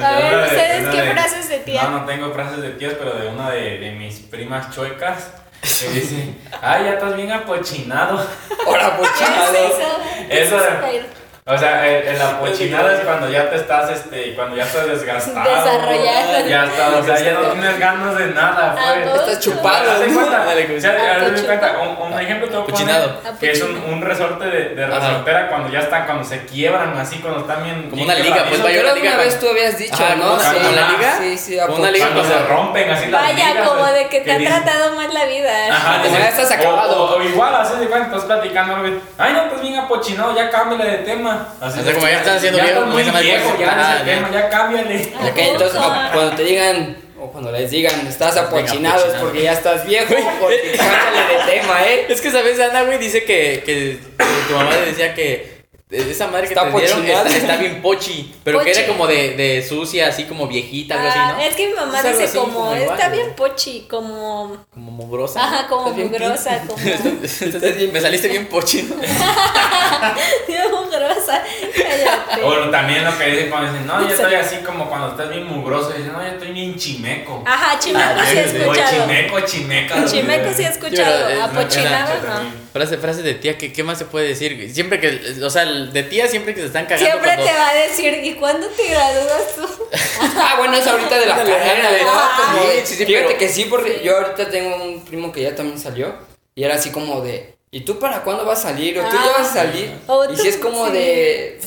S3: A ver, ¿ustedes qué
S4: de-
S3: frases de tía?
S4: No, no tengo frases de tías, pero de una de, de mis primas chuecas que dice, ay, ya estás bien apochinado.
S2: Ahora,
S3: ¿Qué
S2: pochado.
S3: es eso? ¿Qué
S4: Eso
S3: es
S4: de-
S3: eso?
S4: O sea, el, el apochinado es cuando ya te estás, este, cuando ya estás desgastado.
S3: Desarrollado.
S4: Ya estás, o sea, ya no tienes ganas de nada,
S3: Ah,
S4: pues.
S2: Estás chupado.
S4: De cuenta,
S1: pues.
S4: o sea,
S3: Apochino.
S4: cuenta, un, un ejemplo te voy a poner,
S1: Apochinado.
S4: que es un, un resorte de, de resortera cuando ya están, cuando se quiebran así, cuando están bien
S1: Como una liga, pues, vaya una liga
S2: una vez tú habías dicho,
S1: Ajá,
S2: ¿no?
S1: como
S4: la- como la
S1: liga.
S2: Sí, sí,
S1: Como una liga
S4: Cuando se rompen así las
S3: Vaya,
S4: ligas,
S3: como
S4: pues,
S3: de que te han
S4: dicen-
S3: tratado mal la vida.
S4: Ajá,
S2: Como ya estás acabado.
S4: O, igual, así de cuenta, estás platicando. Ay, no, pues bien apochinado, ya cámbiale de tema. Así
S1: O sea, como ya estás haciendo
S4: ya
S1: viejo,
S4: muy viejo,
S1: algo
S4: ya
S1: Ah, ya.
S4: tema, ya cámbiale.
S2: Ok, entonces
S3: Ajá.
S2: cuando te digan, o cuando les digan, estás apochinado es
S1: apochinado.
S2: porque ya estás viejo, porque cámbiale de tema, ¿eh? *laughs*
S1: Es que, ¿sabes? Ana, güey, dice que, que, que tu mamá le decía que esa madre que
S2: Está
S1: te dieron está, está bien pochi, pero que era como de, de sucia, así como viejita, algo
S3: Ah,
S1: así, ¿no?
S3: Es que mi mamá
S1: Es algo
S3: dice
S1: así,
S3: como, está bien pochi, como...
S1: Como mugrosa.
S3: Ajá, como mugrosa, como... *laughs*
S1: Me saliste bien pochi, ¿no? *laughs*
S3: Bien mugrosa, cállate.
S4: O también lo que dicen cuando dicen, no, yo estoy así como cuando estás bien mugroso. Dicen, no, yo estoy bien chimeco.
S3: Ajá, chimeco
S1: Ah,
S3: sí he.
S4: O chimeco, chimeca.
S3: Chimeco sí he escuchado, apochinado
S1: no. Frase, frase de tía, ¿qué, ¿qué más se puede decir? Siempre que, o sea, de tía siempre que se están cagando
S3: Siempre
S1: cuando-
S3: te va a decir, ¿y cuándo te gradúas tú? *laughs*
S2: Ah, bueno, es ahorita de la carrera. ¿no?
S3: Ah,
S2: de-
S1: sí, sí,
S2: fíjate
S1: pero-
S2: que sí, porque yo ahorita tengo un primo que ya también salió y era así como de, ¿y tú para cuándo vas a salir? ¿O tú ya
S3: Ah.
S2: vas a salir? Y si es como
S3: sí.
S2: de,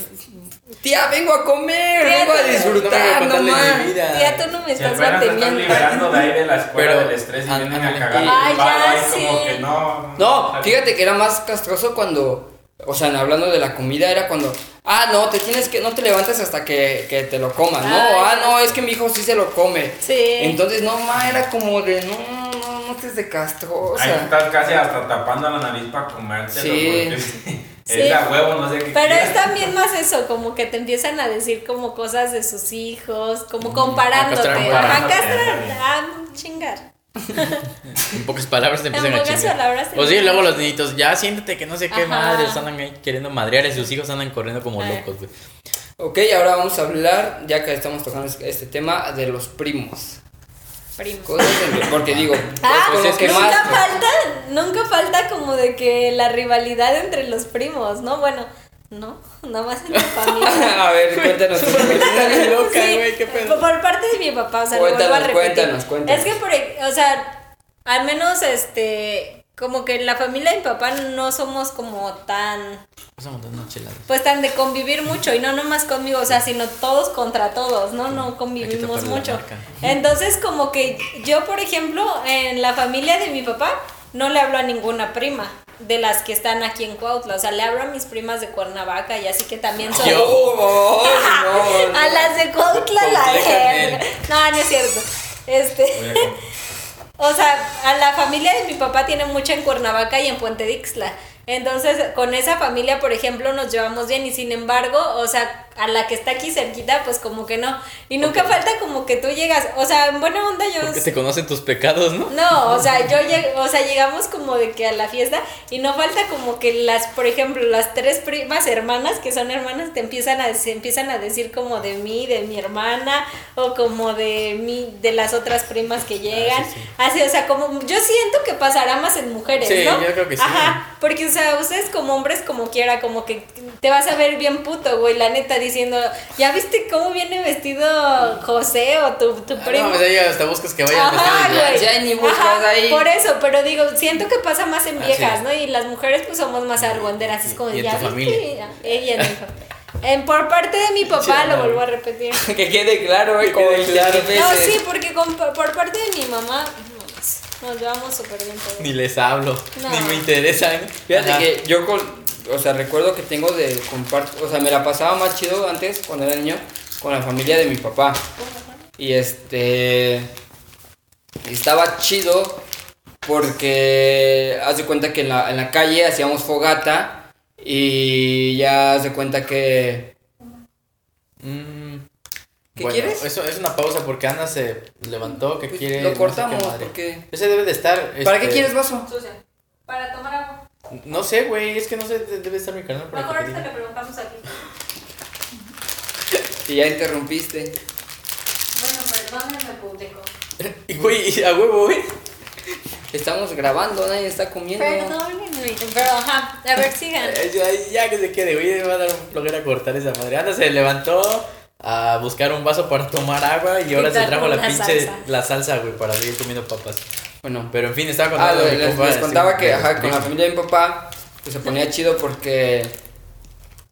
S2: tía, vengo a comer,
S3: Tía,
S2: vengo a disfrutar,
S1: no a
S2: más.
S1: mi vida.
S3: Ya tú no me
S4: Si
S3: estás
S4: están
S3: manteniendo.
S4: liberando de ahí de la escuela
S1: Pero-
S4: del estrés y vienen a
S1: ándale.
S4: cagar. Palo
S3: ya,
S4: ahí como
S3: sí.
S4: que no.
S2: No, fíjate que era más castroso cuando, o sea, hablando de la comida, era cuando, ah, no, te tienes que, no te levantes hasta que, que te lo comas, ¿no?
S3: Ay,
S2: ah, no, es que mi hijo sí se lo come.
S3: Sí.
S2: Entonces, no, ma, era como de, no, no, no te de castrosa.
S4: Ahí estás casi hasta tapando la nariz para comértelo.
S2: Sí.
S4: porque *laughs*
S3: Sí.
S4: Es a huevo, no sé qué.
S3: Pero
S4: quieras.
S3: es también más eso, como que te empiezan a decir como cosas de sus hijos, como comparándote. Ajá,
S4: comparándote,
S3: castrar, chingar. *laughs*
S1: En pocas palabras te empiezan
S3: En
S1: a chingar.
S3: palabras te
S1: O sí,
S3: empiezan
S1: luego los niñitos, ya siéntate que no sé qué
S3: Ajá.
S1: madres andan ahí queriendo madrear y sus hijos andan corriendo como locos, güey.
S2: Ok, ahora vamos a hablar, ya que estamos tocando este tema, de los primos.
S3: Primo.
S2: Cosas porque digo,
S3: Ah,
S2: con lo que
S3: nunca
S2: más...
S3: falta, nunca falta como de que la rivalidad entre los primos, ¿no? Bueno, no, nada más en la *laughs* familia.
S2: a ver, cuéntanos. tu *laughs*
S1: loca,
S3: Sí,
S1: güey, qué pedo.
S3: Por parte de mi papá, o sea, lo vuelvo a
S2: Cuéntanos,
S3: repetir.
S2: cuéntanos, cuéntanos.
S3: Es que, por, e- o sea, al menos este. Como que en la familia de mi papá no somos como tan
S1: montar una chelada.
S3: pues tan de convivir mucho y no nomás conmigo, o sea, sino todos contra todos, ¿no? No convivimos mucho. Entonces, como que yo, por ejemplo, en la familia de mi papá, no le hablo a ninguna prima de las que están aquí en Cuautla, o sea, le hablo a mis primas de Cuernavaca y así que también son...
S1: Yo-
S2: Oh, no, no. *laughs*
S3: a las de Cuautla la. No, no es cierto. Este... O sea, a la familia de mi papá tiene mucha en Cuernavaca y en Puente Dixla. Entonces, con esa familia, por ejemplo, nos llevamos bien y sin embargo, o sea, a la que está aquí cerquita, pues como que no. Y nunca falta como que tú llegas, o sea, en buena onda yo...
S1: Porque te conocen tus pecados, ¿no?
S3: No, o sea, yo llego, o sea, llegamos como de que a la fiesta y no falta como que las, por ejemplo, las tres primas hermanas que son hermanas te empiezan a se empiezan a decir como de mí, de mi hermana o como de mí, de las otras primas que llegan.
S1: Ah, sí, sí.
S3: Así, o sea, como yo siento que pasará más en mujeres,
S1: Sí,
S3: ¿no?
S1: yo creo que sí.
S3: Ajá, porque o sea, ustedes como hombres como quiera, como que te vas a ver bien puto, güey, la neta diciendo, ¿ya viste cómo viene vestido José o tu, tu
S1: Ah,
S3: primo?
S1: No, pues ahí hasta buscas que vaya
S3: Ajá, güey.
S2: Ya ni buscas
S3: Ajá,
S2: ahí.
S3: Por eso, pero digo, siento que pasa más en
S1: Ah,
S3: viejas,
S1: sí.
S3: ¿no? Y las mujeres pues somos más argüenderas, es como
S1: Y en
S3: ya
S1: tu
S3: viste?
S1: familia. *laughs*
S3: Ella familia. En, por parte de mi papá,
S1: Sí,
S3: lo vuelvo a repetir. *laughs*
S2: Que quede claro, eh,
S1: Que
S2: como
S1: quede
S2: 20
S1: claro.
S3: No, sí, porque con- por, parte de mi mamá, nos llevamos súper bien todos.
S1: Ni les hablo,
S3: No.
S1: ni me interesan.
S2: Fíjate
S1: Ajá.
S2: que yo, con, o sea, recuerdo que tengo de compartir, o sea, me la pasaba más chido antes, cuando era niño, con la familia de mi papá. Y este, estaba chido porque, haz de cuenta que en la, en la calle hacíamos fogata y ya haz de cuenta que...
S1: Mm,
S2: ¿Qué
S1: bueno,
S2: quieres?
S1: Eso es una pausa porque Ana se levantó que
S2: pues,
S1: quiere.
S2: lo
S1: no sé
S2: cortamos
S1: qué
S2: porque...
S1: Ese debe de estar.
S2: ¿Para
S1: este,
S2: qué quieres vaso?
S3: Sucia. Para tomar agua.
S1: No sé, güey, es que no sé, de- debe estar mi canal para
S3: Mejor ahorita le preguntamos aquí. *laughs*
S2: Y ya interrumpiste.
S3: Bueno, perdónenme, público.
S1: Y *laughs* güey, a huevo, güey.
S2: Estamos grabando, nadie está comiendo.
S3: Perdónenme. Pero, ajá, a ver, sigan. *laughs*
S1: Ya, ya que se quede, güey, me va a dar un flojera cortar esa madre. Ana se levantó a buscar un vaso para tomar agua y ahora se
S3: trajo
S1: la pinche
S3: salsa.
S1: la salsa, güey, para seguir comiendo papas.
S2: Bueno,
S1: Pero en fin, estaba
S2: Ah,
S1: contando
S2: les,
S1: mi compa,
S2: les
S1: sí,
S2: contaba que
S1: de
S2: ajá, con la familia de mi papá pues, se ponía chido porque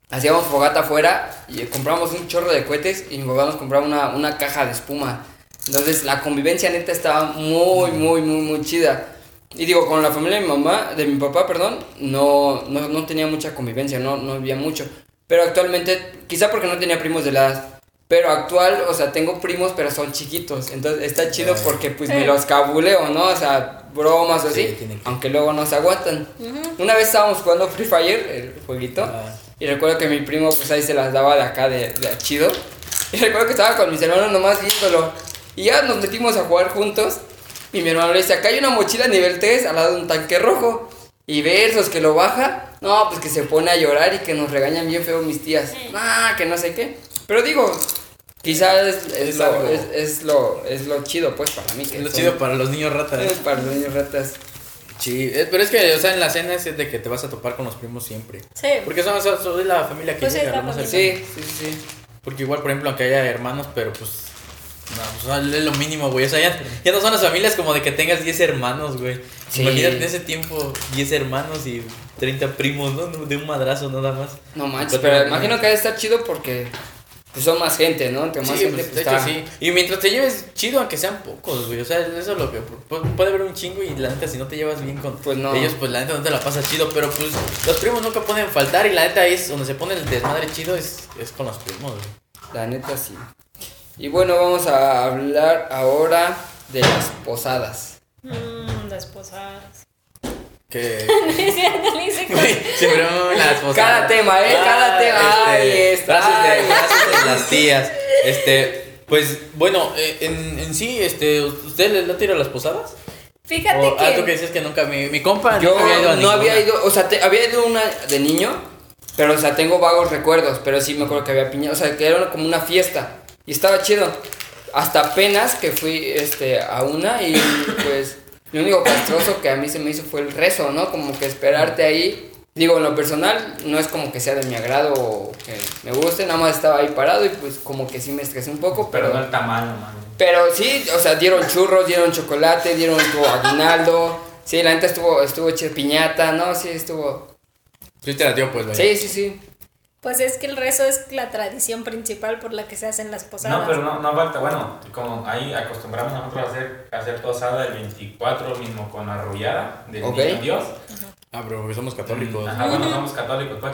S2: hacíamos fogata afuera y compramos un chorro de cohetes y mi papá nos compraba una, una caja de espuma. Entonces la convivencia neta estaba muy, muy, muy, muy chida. Y digo, con la familia de mi mamá, de mi papá, perdón, no, no, no tenía mucha convivencia, no, no había mucho. Pero actualmente, quizá porque no tenía primos de la edad, pero actual, o sea, tengo primos, pero son chiquitos. Entonces está chido porque pues me los cabuleo, ¿no? O sea, bromas o
S1: Sí,
S2: así,
S1: que-
S2: aunque luego no se aguantan. Una vez estábamos jugando Free Fire, el jueguito,
S1: Ah.
S2: y recuerdo que mi primo pues ahí se las daba de acá de, de chido. Y recuerdo que estaba con mis hermanos nomás viéndolo. Y ya nos metimos a jugar juntos. Y mi hermano le dice, acá hay una mochila nivel 3 al lado de un tanque rojo. Y versos que lo baja. No, pues que se pone a llorar y que nos regañan bien feo mis tías. Ah, que no sé qué. Pero digo, quizás es, es
S1: Es
S2: lo, es, es lo, es lo chido pues para mí. Que
S1: Es lo
S2: son-
S1: chido para los niños ratas.
S2: es para los niños ratas.
S1: Sí, eh, pero es que, o sea, en la cena es de que te vas a topar con los primos siempre.
S3: Sí.
S1: Porque son, son, son de la familia que
S3: Pues es
S1: llega.
S2: Sí, sí, sí.
S1: Porque igual, por ejemplo, aunque haya hermanos, pero pues. No, pues es lo mínimo, güey. O sea, ya, ya no son las familias como de que tengas 10 hermanos, güey.
S2: Sí.
S1: Imagínate en ese tiempo 10 hermanos y 30 primos, ¿no? De un madrazo nada más.
S2: No manches,
S1: Pero
S2: imagino que debe estar chido porque pues, son más gente, ¿no? Entre más
S1: Sí,
S2: gente,
S1: pues,
S2: pues,
S1: de hecho
S2: está-
S1: sí. Y mientras te lleves chido, aunque sean pocos, güey. O sea, eso es lo que. pu- Puede haber un chingo y la neta, si no te llevas bien con
S2: Pues no.
S1: ellos, pues la neta no te la pasas chido. Pero pues los primos nunca pueden faltar y la neta es donde se pone el desmadre chido es, es con los primos, güey.
S2: La neta sí. Y bueno, vamos a hablar ahora de las posadas.
S3: Mmm, las posadas.
S1: Que. Siempre las posadas.
S2: Cada tema, ¿eh? Cada tema. Ahí está.
S1: Frases de,
S2: Ay.
S1: frases de las tías. *laughs* Este, pues, bueno, eh, en, en sí, este, ¿usted le, le tira las posadas?
S3: Fíjate
S1: O, ah, tú que
S3: que.
S1: dices que nunca, mi, mi compa
S2: Yo
S1: nunca había ido a
S2: no
S1: ninguna.
S2: había ido, o sea, te- había ido una de niño, pero o sea, tengo vagos recuerdos, pero sí me acuerdo que había piña, o sea, que era como una fiesta y estaba chido. Hasta apenas que fui este a una y pues lo único castroso que a mí se me hizo fue el rezo, ¿no? Como que esperarte ahí. Digo, en lo personal no es como que sea de mi agrado o que me guste, nada más estaba ahí parado y pues como que sí me estresé un poco,
S4: Pero
S2: pero
S4: no el tamaño, mano.
S2: pero sí, o sea, dieron churros, dieron chocolate, dieron tu aguinaldo, Sí, la neta estuvo, estuvo. Piñata, no, sí, estuvo.
S1: Sí te la dio, pues, vaya.
S2: Sí, sí, sí.
S3: Pues es que el rezo es la tradición principal por la que se hacen las posadas.
S4: No, pero no, no falta, bueno, como ahí acostumbramos nosotros a hacer, a hacer posada el 24 mismo con arrullada niño Dios.
S1: Ah, pero porque somos católicos.
S4: Ajá, bueno, somos católicos, pues.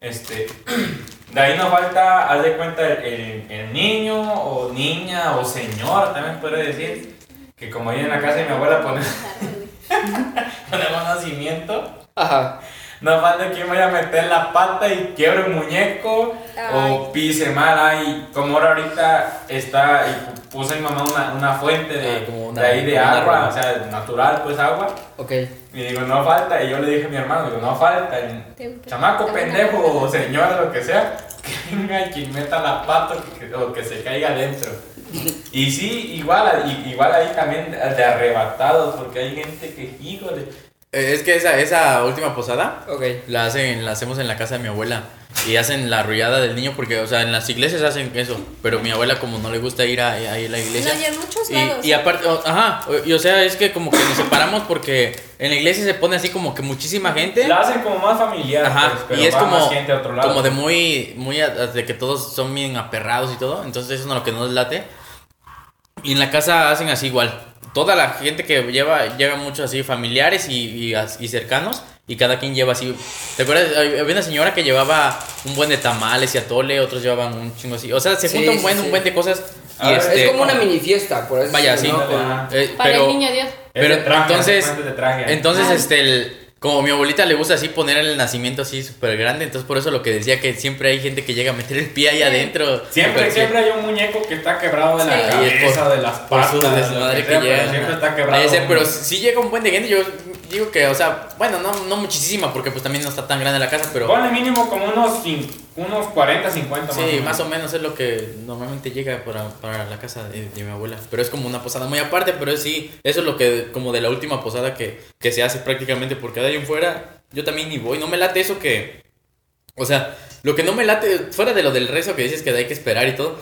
S4: Este, *clears throat* de ahí nos falta, haz de cuenta, el, el- el niño o niña o señor, también puede decir, que como ahí en la casa de mi abuela pone- *laughs* ponemos nacimiento,
S2: Ajá.
S4: No falta quien vaya a meter la pata y quiebre un muñeco o pise mal ahí, como ahora ahorita está, y puso mi mamá una, una fuente de,
S1: Ah, como una-
S4: de ahí de agua, o sea, natural, pues agua.
S2: Ok.
S4: Y digo, no falta, y yo le dije a mi hermano, digo, no falta,
S3: Te-
S4: chamaco, pendejo o señora, lo que sea, *laughs* que venga y que meta la pata o que, o que se caiga adentro. *laughs* Y sí, igual, y- igual ahí también de arrebatados, porque hay gente que, híjole,
S1: Es que esa, esa última posada
S2: Ok.
S1: la hacen, la hacemos en la casa de mi abuela. Y hacen la arrullada del niño porque, o sea, en las iglesias hacen eso. Pero mi abuela como no le gusta ir a, a ir a la iglesia.
S3: No, y en muchos
S1: Y,
S3: lados.
S1: y aparte, o- ajá, y o sea, es que como que nos separamos porque en la iglesia se pone así como que muchísima gente.
S4: la hacen como más familiar,
S1: Ajá,
S4: pues, pero
S1: y es como,
S4: gente a otro lado.
S1: como de muy, muy, a- de que todos son bien aperrados y todo, entonces eso es lo que nos late. Y en la casa hacen así igual. Toda la gente que lleva, llega mucho así, familiares y, y, cercanos, y cada quien lleva así. ¿Te acuerdas? Había una señora que llevaba un buen de tamales y atole, otros llevaban un chingo así. O sea, se
S2: Sí,
S1: junta un
S2: sí,
S1: buen,
S2: sí.
S1: un buen de cosas. Y
S4: A ver,
S1: este,
S2: es como una mini fiesta, por eso.
S1: Vaya, sí. eh,
S3: Para
S1: pero,
S3: el niño Dios.
S4: Es
S1: pero
S4: traje,
S1: entonces,
S4: traje.
S1: entonces,
S3: Ah.
S1: este, el- como a mi abuelita le gusta así poner el nacimiento así súper grande, entonces por eso lo que decía que siempre hay gente que llega a meter el pie ahí adentro.
S4: Siempre, siempre hay un muñeco que está quebrado de la
S3: Sí.
S4: Cabeza,
S1: por-
S4: de las patas, de lo
S1: desmadre
S4: que
S1: que
S4: sea, pero
S1: llegan.
S4: siempre está quebrado.
S1: Pero sí llega un buen de gente, yo digo que, o sea, bueno, no, no muchísima, porque pues también no está tan grande la casa, pero
S4: Ponle mínimo como unos, unos 40, 50
S1: sí, más o menos es lo que normalmente llega para, para la casa de, de mi abuela. Pero es como una posada muy aparte, pero sí, eso es lo que, como de la última posada que, que se hace prácticamente, porque de ahí en fuera, yo también ni voy, no me late eso que, o sea, lo que no me late, fuera de lo del rezo que dices que hay que esperar y todo,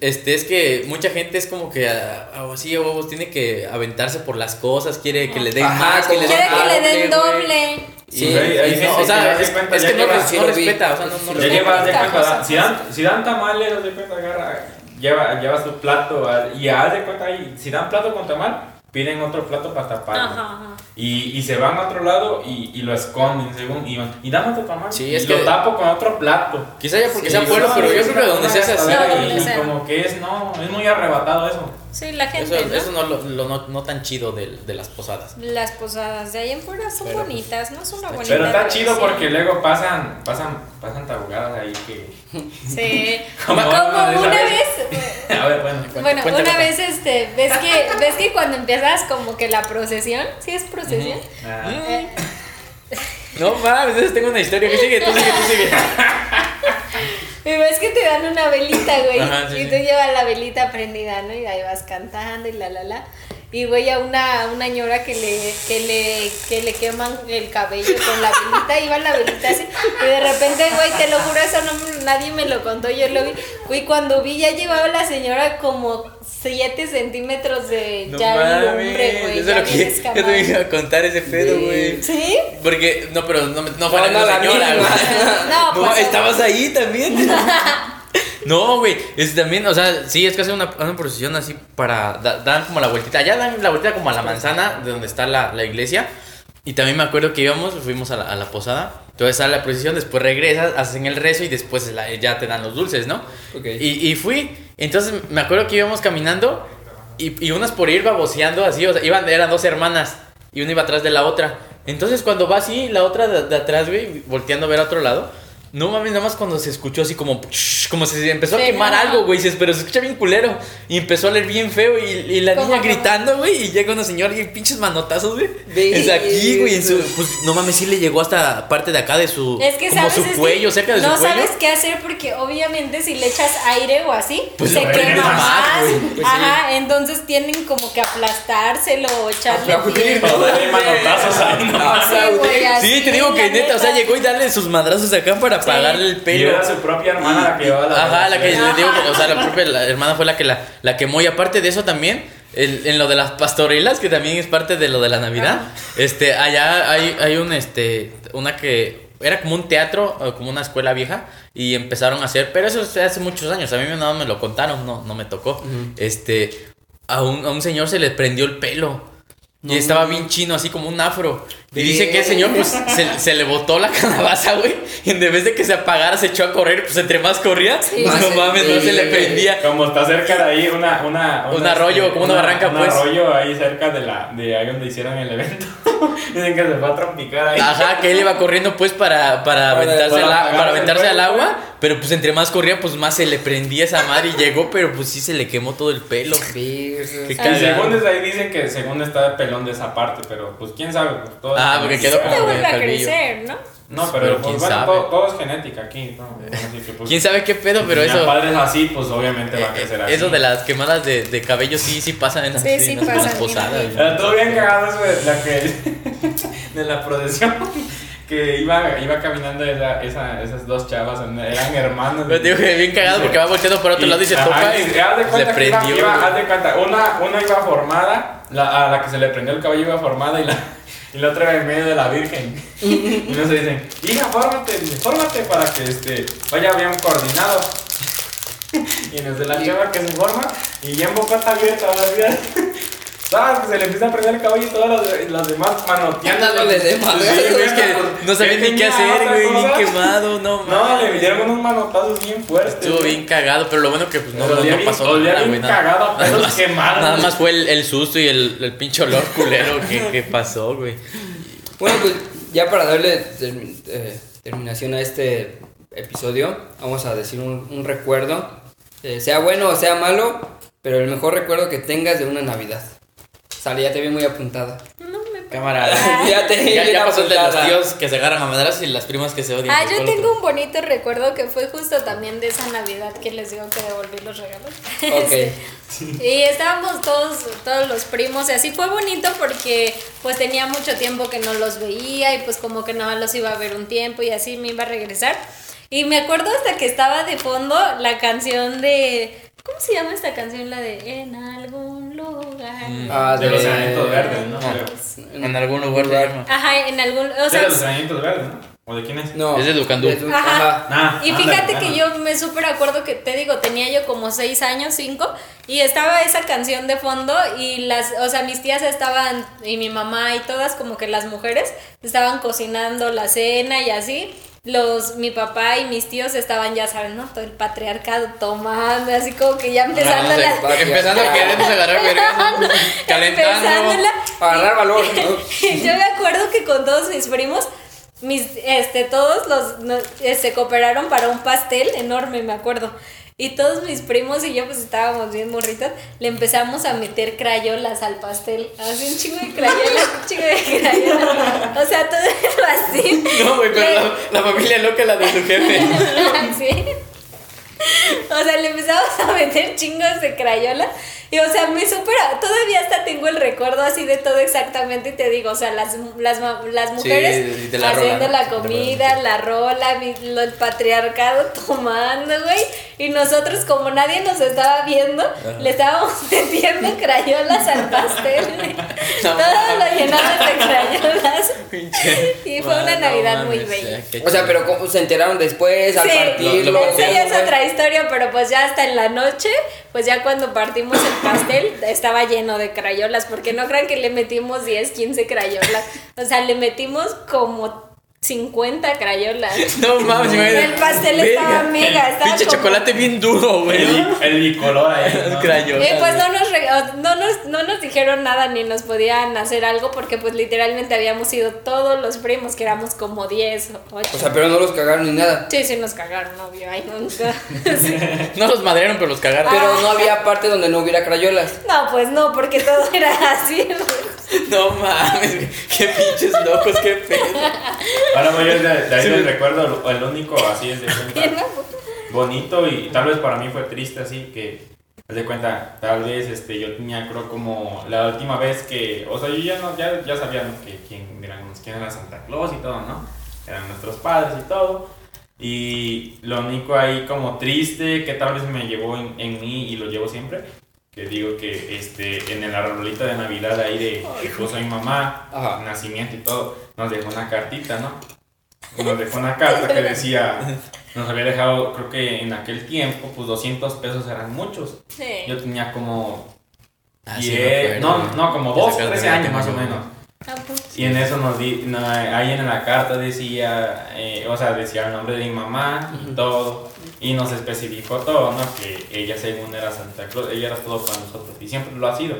S1: este es que mucha gente es como que así huevos tiene que aventarse por las cosas, quiere que le den
S2: Ajá,
S1: más, que le den
S3: Quiere que le den
S1: doble. Sí, o sea, es, que no, respeta, o sea, no, no
S4: Ya
S1: respeta.
S4: lleva, de
S3: Cada
S4: cuenta,
S3: cosa.
S4: da- si dan, si dan tamales, de cuenta, agarra, lleva, lleva su plato y haz de cuenta ahí, si dan plato con tamal, piden otro plato para taparlo.
S3: Ajá, ajá.
S4: Y, y se van a otro lado y, y lo esconden según y van, y dame otro tamal.
S1: Sí,
S4: y
S1: es
S4: lo
S1: que-
S4: tapo con otro plato.
S1: Quizá ya porque
S4: Y
S1: sea
S4: digo,
S1: pueblo,
S4: no,
S1: pero yo creo que donde se hace así.
S4: Y
S3: sea.
S4: como que es, no, es muy arrebatado eso.
S3: Sí, la gente,
S1: Eso,
S3: ¿no?
S1: eso no lo, lo no, no tan chido de, de las posadas.
S3: Las posadas de ahí en fuera son
S1: Pero, pues,
S3: bonitas, ¿no? Es una bonita.
S4: Pero está chido porque luego pasan, pasan, pasan tabugadas ahí que...
S3: Sí. *laughs*
S4: Como
S3: Como
S4: una
S3: una
S4: esas
S3: vez.
S4: A ver, bueno.
S3: Bueno,
S1: Cuéntame.
S3: una vez este, ves que, ves que cuando empiezas como que la procesión, ¿sí es procesión?
S4: Ah.
S3: Eh,
S1: No mames, tengo una historia. que sigue? Tú sigue, tú sigue. *laughs*
S3: y ves que te dan una velita, güey.
S1: Ajá, sí,
S3: y
S1: sí.
S3: tú llevas la velita prendida, ¿no? Y ahí vas cantando y la la la. Y güey, a una, una ñora que le, que le, que le queman el cabello con la velita, iba la velita así, y de repente, güey, te lo juro, eso no, nadie me lo contó, yo lo vi, güey, cuando vi ya llevaba la señora como 7 centímetros de
S1: No
S3: ya lumbre,
S1: mames.
S3: güey,
S1: Eso
S3: ya
S1: es lo que
S3: bien
S1: yo
S3: escamada.
S1: te iba a contar ese pedo, güey.
S3: ¿Sí?
S1: Porque, no, pero no, no fue
S2: No,
S1: la
S2: no,
S1: misma
S2: la
S1: señora, güey. *laughs*
S3: No,
S1: No,
S3: pues,
S1: estabas ahí también. *laughs* No, güey, es también, o sea, sí, es que hacen una, una procesión así para, da- dan como la vueltita, ya dan la vueltita como a la manzana de donde está la, la iglesia. Y también me acuerdo que íbamos, fuimos a la, a la posada, entonces sale la procesión, después regresas, hacen el rezo y después la- ya te dan los dulces, ¿no?
S2: Ok.
S1: Y, y fui, entonces me acuerdo que íbamos caminando y, y unas por ir baboseando así, o sea, iban, eran dos hermanas y una iba atrás de la otra. Entonces cuando va así, la otra de, de atrás, güey, volteando a ver a otro lado. No mames, nada más cuando se escuchó así como, como si se empezó a
S3: Sí,
S1: quemar
S3: no.
S1: algo, güey, pero se escucha bien culero. Y empezó a leer bien feo y, y la
S3: ¿Cómo,
S1: niña gritando, güey, y llega una señora y pinches manotazos, güey. Es aquí, güey, en su, pues no mames, sí le llegó hasta parte de acá de su,
S3: Es que
S1: como
S3: sabes
S1: su
S3: es que
S1: cuello, cerca de
S3: no
S1: su cuello.
S3: sabes qué hacer porque obviamente si le echas aire o así
S1: Pues
S3: se quema más.
S1: Pues sí.
S3: Ajá, entonces tienen como que aplastárselo o echarle
S2: Aplaudir.
S4: Para darle manotazos ahí, ¿no?
S3: Sí,
S1: te digo que neta, o sea, llegó y darle sus madrazos acá para
S3: Sí.
S1: apagarle el
S4: Y
S1: pelo.
S4: era su propia hermana la que llevaba la
S1: Ajá, la que le digo, que, o sea, la propia la hermana fue la que la, la quemó. Y aparte de eso también, el- en lo de las pastorelas, que también es parte de lo de la Navidad, este, allá hay, hay un, este, una que era como un teatro, como una escuela vieja, y empezaron a hacer, pero eso es hace muchos años, a mí nada más me lo contaron, no, no me tocó. Este, a un, a un señor se le prendió el pelo. Y estaba bien chino, así como un afro. Y dice que el señor, pues, se, se le botó la *laughs* calabaza, güey. Y en vez de que se apagara, se echó a correr. Pues entre más corría,
S3: Sí.
S1: pues, no
S2: Más
S1: mames, no se le
S2: sí.
S1: prendía.
S4: Como está cerca de ahí una... una,
S1: Un arroyo, como una barranca,
S4: un
S1: pues.
S4: arroyo ahí cerca de, la, de ahí donde hicieron el evento. *laughs* Dicen que se fue a trompicar ahí.
S1: Ajá, que él iba corriendo pues para, para
S2: Para-
S1: aventarse,
S4: para
S1: para aventarse al agua, pero pues entre más corría, pues más se le prendía esa madre y llegó, pero pues sí se le quemó todo el pelo.
S2: Virgen.
S1: Qué
S4: Y
S1: cagado.
S4: según desde ahí dicen que según está pelón de esa parte, pero pues quién sabe. pues, todo
S1: Ah,
S4: es
S1: porque quedó
S3: Te
S1: como
S3: vuelve a
S1: calvillo.
S3: crecer, ¿no?
S4: No, pero,
S1: Pero
S4: pues,
S1: quién
S4: bueno,
S1: sabe.
S4: todo, todo es genética aquí. ¿no? Así que, pues,
S1: ¿Quién sabe qué pedo? Pero eso...
S4: padre es así, pues obviamente va a
S1: eh,
S4: crecer así.
S1: Eso de las quemadas de, de cabello sí, sí pasan en las,
S3: Sí,
S1: las posadas.
S4: Pero todo bien cagado eso de la que *laughs* de la procesión que iba, iba caminando esa, esa, esas dos chavas, eran hermanas.
S1: Pero digo que bien cagado porque va volteando por otro lado y se
S4: ajá,
S1: toca
S4: y
S1: y
S4: haz de cuenta que iba-
S1: prendió.
S4: iba-
S1: güey.
S4: haz de cuenta, una, una iba formada, la, a la que se le prendió el cabello iba formada y la, y la otra iba en medio de la virgen. y no se dicen, hija, fórmate, fórmate para que este, vaya bien coordinado. y desde la chava que se forma y bien bocota abierta todavía. ¿Sabes? Que se le empieza a prender el cabello y todas las, las demás manoteando.
S2: Dándole de madre.
S1: Es que no sabían ni qué hacer, güey, bien quemado, no
S4: No, le dieron unos manotazos bien fuertes.
S1: Estuvo
S4: güey.
S1: bien cagado, pero lo bueno que pues, no, no, no
S4: bien-
S1: pasó
S4: olía
S1: nada,
S4: bien
S1: güey. nada-
S4: cagado a pelos
S1: nada más-
S4: quemados,
S1: Nada más fue el, el susto y el, el pinche olor culero que, que pasó, güey.
S2: Bueno, pues ya para darle termi- eh, terminación a este episodio, vamos a decir un, un recuerdo, eh, sea bueno o sea malo, pero el mejor recuerdo que tengas de una Navidad. Sale, ya te vi muy apuntada.
S3: No me
S1: Cámara. *laughs*
S2: ya te
S1: Ya, ya pasó el de los tíos que se agarran a madras y las primas que se odian.
S3: Ah, yo tengo un bonito recuerdo que fue justo también de esa Navidad que les digo que devolví los regalos.
S2: Ok. *laughs*
S3: Y estábamos todos, todos los primos, y así fue bonito porque pues tenía mucho tiempo que no los veía y pues como que nada más los iba a ver un tiempo y así me iba a regresar. Y me acuerdo hasta que estaba de fondo la canción de... ¿Cómo se llama esta canción? La de En algún lugar.
S1: Mm.
S2: Ah,
S4: De los enanitos verdes, ¿no?
S1: Ah. En algún lugar de arma.
S3: Ajá, en algún... O sea,
S4: de los enanitos verdes, ¿no? ¿O de quién es?
S2: No.
S1: Es de Ducandú.
S3: Ajá.
S2: Ajá.
S4: Ah,
S3: Y fíjate que yo me súper acuerdo que te digo, tenía yo como seis años, cinco, y estaba esa canción de fondo y las, o sea, mis tías estaban, y mi mamá y todas como que las mujeres estaban cocinando la cena y así. Los, mi papá y mis tíos estaban, ya saben, ¿no? Todo el patriarcado tomando, así como que ya empezando
S1: Ah,
S3: la...
S1: empezando a querernos agarrar vergas. Calentando.
S3: empezándola.
S2: Agarrar valor. ¿no? *laughs*
S3: Yo me acuerdo que con todos mis primos, mis, este, todos los, no, eh, se cooperaron para un pastel enorme, me acuerdo. Y todos mis primos y yo, pues estábamos bien morritos, le empezamos a meter crayolas al pastel. Así un chingo de crayolas, un chingo de crayolas. O sea, todo eso así.
S1: No, güey, pero la, la familia loca, la de su jefe. *laughs*
S3: Sí. O sea, le empezamos a meter chingos de crayola. Y o sea, me supera. Todavía hasta tengo el recuerdo así de todo exactamente. Y te digo, o sea, las, las, ma- las mujeres
S1: la
S3: haciendo
S1: rola,
S3: la
S1: ¿no?
S3: comida, la rola, mi- lo- el patriarcado *laughs* tomando, güey. Y nosotros, como nadie nos estaba viendo, le estábamos *laughs* metiendo crayolas al pastel. güey. *laughs* todo lo llenamos de crayolas. Y fue una
S1: no
S3: Navidad muy
S1: mames,
S3: bella.
S2: O sea, pero ¿cómo se enteraron después al
S3: Sí,
S2: partirlo?
S1: Lo- lo
S3: esa ya es otra historia, pero pues ya hasta en la noche, pues ya cuando partimos el pastel, estaba lleno de crayolas, porque no crean que le metimos 10, 15 crayolas, o sea, le metimos como 50 crayolas. *laughs*
S1: No mames, imagínate.
S3: El pastel estaba mega, estaba
S1: Pinche
S3: como-
S1: chocolate bien duro, güey.
S4: El, el bicolor ahí. *laughs* ¿no?
S1: Crayolas,
S3: Y pues
S1: güey.
S3: no nos, re- no, nos, no nos dijeron nada ni nos podían hacer algo porque pues literalmente habíamos ido todos los primos, que éramos como 10 o 8.
S2: O sea, pero no los cagaron ni nada.
S3: sí, sí nos cagaron, obvio, ay, nunca. Sí. *laughs*
S1: No los madrearon, pero los cagaron.
S2: Pero no había parte donde no hubiera crayolas.
S3: No, pues no, porque todo era así. *laughs*
S1: No mames, qué pinches locos, qué pedo.
S4: Ahora a ir de, de ahí del recuerdo, el, único así es de *laughs* cuenta.
S3: ¿no?
S4: bonito y tal vez para mí fue triste así que haz de cuenta tal vez este yo tenía creo como la última vez que o sea yo ya no ya, ya sabíamos que quién digamos quién era Santa Claus y todo no eran nuestros padres y todo y lo único ahí como triste que tal vez me llevó en, en mí y lo llevo siempre que digo que este, en el arbolito de Navidad ahí de que puso mi mamá,
S2: Ajá.
S4: nacimiento y todo, nos dejó una cartita, ¿no? Nos dejó una carta que decía, nos había dejado, creo que en aquel tiempo, pues 200 pesos eran muchos.
S3: Sí.
S4: Yo tenía como
S1: Ah, sí, me
S4: 10,
S1: acuerdo,
S4: no, no, como
S1: Esa
S4: 12,
S1: carta
S4: 13
S1: la
S4: años más o menos.
S3: Ah, pues.
S4: Y en eso nos di, no, ahí en la carta decía, eh, o sea, decía el nombre de mi mamá y todo. Y nos especificó todo, ¿no? Que ella según era Santa Claus, ella era todo para nosotros y siempre lo ha sido.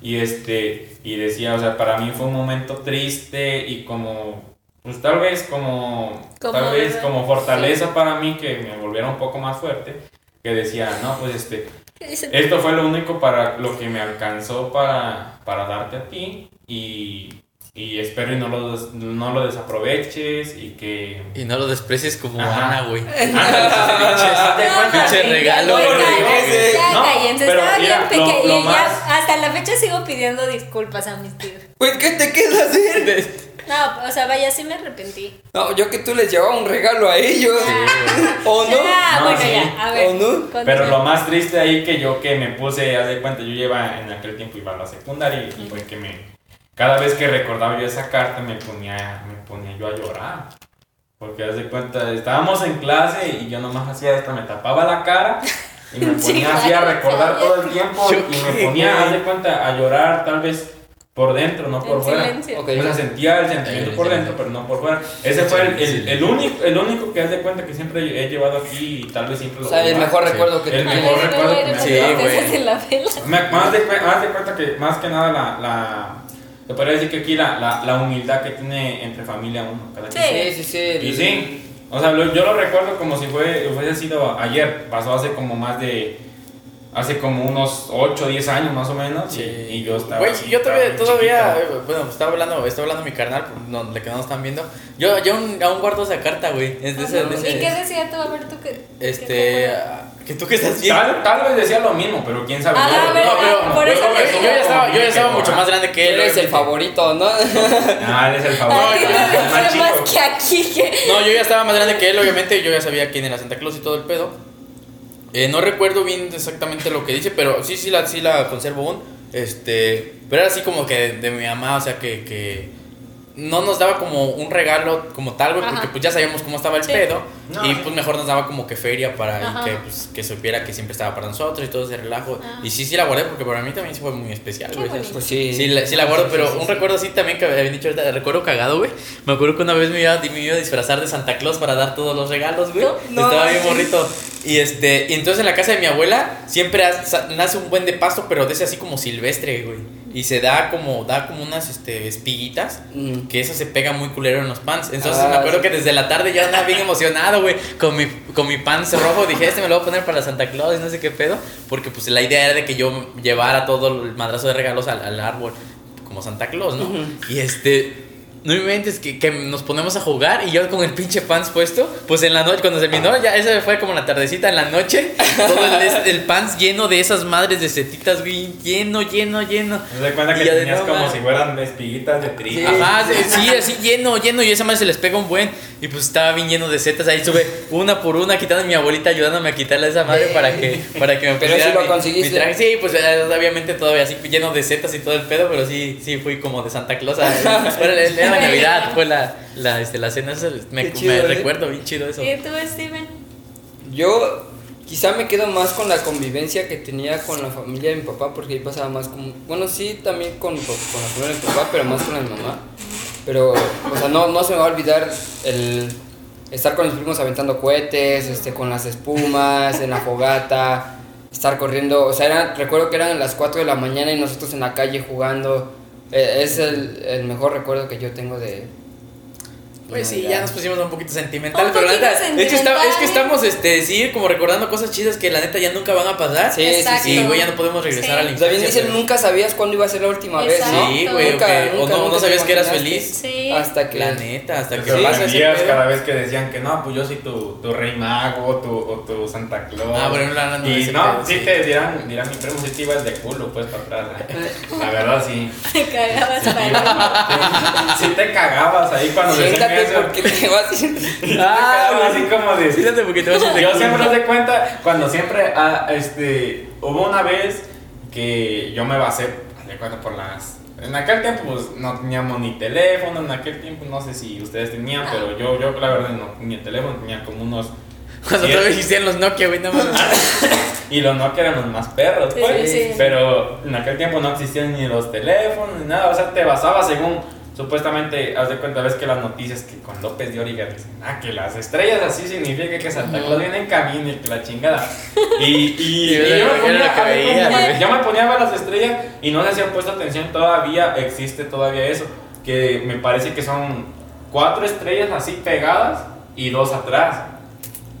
S4: Y este, y decía, o sea, para mí fue un momento triste y como, pues tal vez como,
S3: Como
S4: tal vez como fortaleza para mí que me volviera un poco más fuerte. Que decía, no, pues este, esto fue lo único para lo que me alcanzó para, para darte a ti y, y espero y no lo, des- no lo desaproveches y que...
S1: Y no lo desprecies como
S4: Ajá.
S1: Ana, güey. Pinche
S3: no,
S1: regalo,
S3: ya,
S1: güey.
S3: ya, ya,
S4: No, pero mira, lo- lo
S3: y ya
S4: más-
S3: hasta la fecha sigo pidiendo disculpas a mis tíos.
S2: Pues, ¿qué te queda hacer?
S3: No, o sea, vaya, sí me arrepentí.
S2: No, yo que tú les llevaba un regalo a ellos. ¿O no?
S3: Ah,
S4: No,
S3: bueno,
S4: sí.
S3: ya, a ver.
S2: ¿O no?
S4: Pero lo más triste ahí que yo que me puse, haz de cuenta, yo lleva en aquel tiempo iba a la secundaria y fue que me... Cada vez que recordaba yo esa carta me ponía, me ponía yo a llorar. Porque haz de cuenta, estábamos en clase y yo nomás hacía esto, me tapaba la cara y me ponía así a recordar todo el tiempo
S1: Yo
S4: y me ponía, haz de cuenta, a llorar tal vez por dentro, no por
S3: En
S4: fuera.
S3: silencio.
S2: Ok.
S4: O sea, sentía el sentimiento por dentro, pero no por fuera. Ese fue el, el, el único, el único que haz de cuenta que siempre he llevado aquí y tal vez siempre
S2: O
S4: lo
S2: sea, el mejor recuerdo que
S4: El mejor recuerdo que me
S1: Sí, güey.
S4: más, de, cue- más de cuenta que más que nada la, la te podría decir que aquí la, la, la humildad que tiene entre familia uno cada
S3: Sí.
S4: quien.
S2: Sí, sí, sí.
S4: y sí o sea lo- yo lo recuerdo como si fue, hubiese sido ayer pasó hace como más de hace como unos 8 o 10 años más o menos y, y yo estaba
S1: Güey, yo todavía, todavía bueno, estaba hablando, estaba hablando mi carnal, no, de que no están viendo. Yo, yo aún, aún guardo esa carta, güey. Es de ese, de ese-
S3: ¿Y qué decía tú? A ver, tú qué. qué
S1: Este,
S3: te
S1: ah, que tú que estás bien.
S4: tal, tal vez decía lo mismo pero quién sabe
S3: Ah,
S4: yo-
S3: pero-
S4: yo-
S3: pero por
S4: yo
S3: eso
S1: yo, yo ya estaba, yo ya estaba
S4: que,
S1: mucho
S4: ah,
S1: más grande que él.
S2: Eres el
S1: obviamente.
S2: favorito, ¿no?
S4: ah eres el
S3: A
S4: favorito
S3: te
S4: el más
S3: decía más
S4: chico
S3: que aquí. Que...
S1: No, yo ya estaba más grande que él, obviamente. Yo ya sabía quién era Santa Claus y todo el pedo. Eh, no recuerdo bien exactamente lo que dice, pero sí, sí la, sí la conservo aún. Este, pero era así como que de, de mi mamá, o sea, que, que no nos daba como un regalo como tal, güey, porque pues ya sabíamos cómo estaba el
S3: Sí.
S1: pedo.
S4: No,
S1: y pues mejor nos daba como que feria para que, pues, que supiera que siempre estaba para nosotros y todo ese relajo.
S3: Ah.
S1: Y sí, sí la guardé porque para mí también sí fue muy especial, güey.
S3: bonito.
S2: Pues sí.
S1: Sí, la, sí la guardo,
S2: Sí,
S1: pero
S2: sí, sí,
S1: un
S2: sí.
S1: recuerdo así también que habían dicho ahorita, recuerdo cagado, güey. Me acuerdo que una vez me iba, me iba a disfrazar de Santa Claus para dar todos los regalos, güey.
S3: No,
S2: no,
S1: Estaba bien
S2: sí.
S1: morrito. Y este, y entonces en la casa de mi abuela siempre nace un buen de pasto, pero de ese así como silvestre, güey. Y se da como, da como unas este, espiguitas,
S2: Mm.
S1: que eso se pega muy culero en los pants. Entonces
S2: Ah,
S1: me acuerdo
S2: sí.
S1: que desde la tarde ya andaba bien emocionado, güey, con mi, con mi pants rojo. Dije, este me lo voy a poner para Santa Claus y no sé qué pedo. Porque pues la idea era de que yo llevara todo el madrazo de regalos al, al árbol, como Santa Claus, ¿no? Y este... No me inventes que, que nos ponemos a jugar y yo con el pinche pants puesto, pues en la noche, cuando se terminó, ya esa fue como la tardecita en la noche, *laughs* todo el, pants lleno de esas madres de setitas, güey, lleno, lleno, lleno.
S4: Me doy cuenta que tenías
S1: no,
S4: como
S1: man.
S4: si fueran espiguitas de trigo.
S1: Ajá, sí, sí, así lleno, lleno, y esa madre se les pega un buen. Y pues estaba bien lleno de setas, ahí sube una por una, quitando a mi abuelita, ayudándome a quitarle a esa madre para que, *laughs* para que me
S2: Pero lo
S1: mi-
S2: conseguiste.
S1: mi traje. Sí, pues eh, obviamente todavía así lleno de setas y todo el pedo, pero sí, sí fui como de Santa Claus. *laughs* a- La *laughs* Navidad, fue la, la, este, la cena, eso me,
S2: chido,
S1: me
S2: ¿eh?
S1: recuerdo bien chido eso.
S3: ¿Y tú, Steven?
S2: Yo quizá me quedo más con la convivencia que tenía con la familia de mi papá, porque ahí pasaba más como. Bueno, sí, también con, con la familia de mi papá, pero más con la de mi mamá. Pero, o sea, no, no se me va a olvidar el estar con mis primos aventando cohetes, este, con las espumas, en la fogata, estar corriendo. O sea, era, recuerdo que eran las 4 de la mañana y nosotros en la calle jugando. Eh, es el, el mejor recuerdo que yo tengo de.
S1: Pues sí, ya nos pusimos un poquito sentimentales,
S3: Un
S1: pero la
S3: poquito
S1: neta, es que, está- es que
S3: sentimentales.
S1: estamos, este, sí, como recordando cosas chidas que la neta ya nunca van a pasar.
S2: Sí, sí,
S3: Exacto.
S2: sí.
S1: Y, güey, ya no podemos regresar
S3: Sí.
S1: a la
S2: O sea,
S1: infancia.
S2: bien dicen,
S1: pero-
S2: nunca sabías cuándo iba a ser la última vez, ¿no?
S1: Sí, güey,
S2: Nunca,
S1: o no, no
S2: nunca
S1: sabías que eras feliz.
S3: Sí.
S2: Hasta que.
S1: La neta, hasta que
S4: sorprendías
S1: pedo.
S4: cada vez que decían que no, pues yo soy tu, tu rey mago tu, o tu Santa Claus.
S1: Ah, bueno, hablando de
S4: Y no, sí,
S1: sí.
S4: te dirán, dirán mi primo, si te ibas de culo, pues para atrás. ¿eh? *laughs* La verdad, sí.
S3: Te cagabas para
S4: Sí te cagabas ahí cuando decían Eso. *laughs*
S2: porque te vas a ir.
S4: Y te quedabas así como de...
S1: Siéntate porque te vas a
S4: Yo siempre me doy cuenta cuando siempre, ah, este, hubo una vez que yo me basé, de acuerdo, por las... En aquel tiempo pues no teníamos ni teléfono, en aquel tiempo no sé si ustedes tenían,
S3: Ah.
S4: pero yo, yo la verdad no tenía teléfono, tenía como unos...
S1: Cuando todavía existían los Nokia, güey, no mames. *laughs*
S4: Y los Nokia eran los más perros,
S3: Sí,
S4: pues.
S3: sí.
S4: Pero en aquel tiempo no existían ni los teléfonos ni nada. O sea, te basabas según, supuestamente, haz de cuenta, ves que las noticias que con López de Origa dicen, ah, que las estrellas así significa que Santa Claus viene en camino y que la chingada. *laughs* Y, y, yo, me ponía,
S1: güey.
S4: yo me ponía a ver las estrellas y no sé si han puesto atención, todavía existe todavía eso. Que me parece que son cuatro estrellas así pegadas y dos atrás.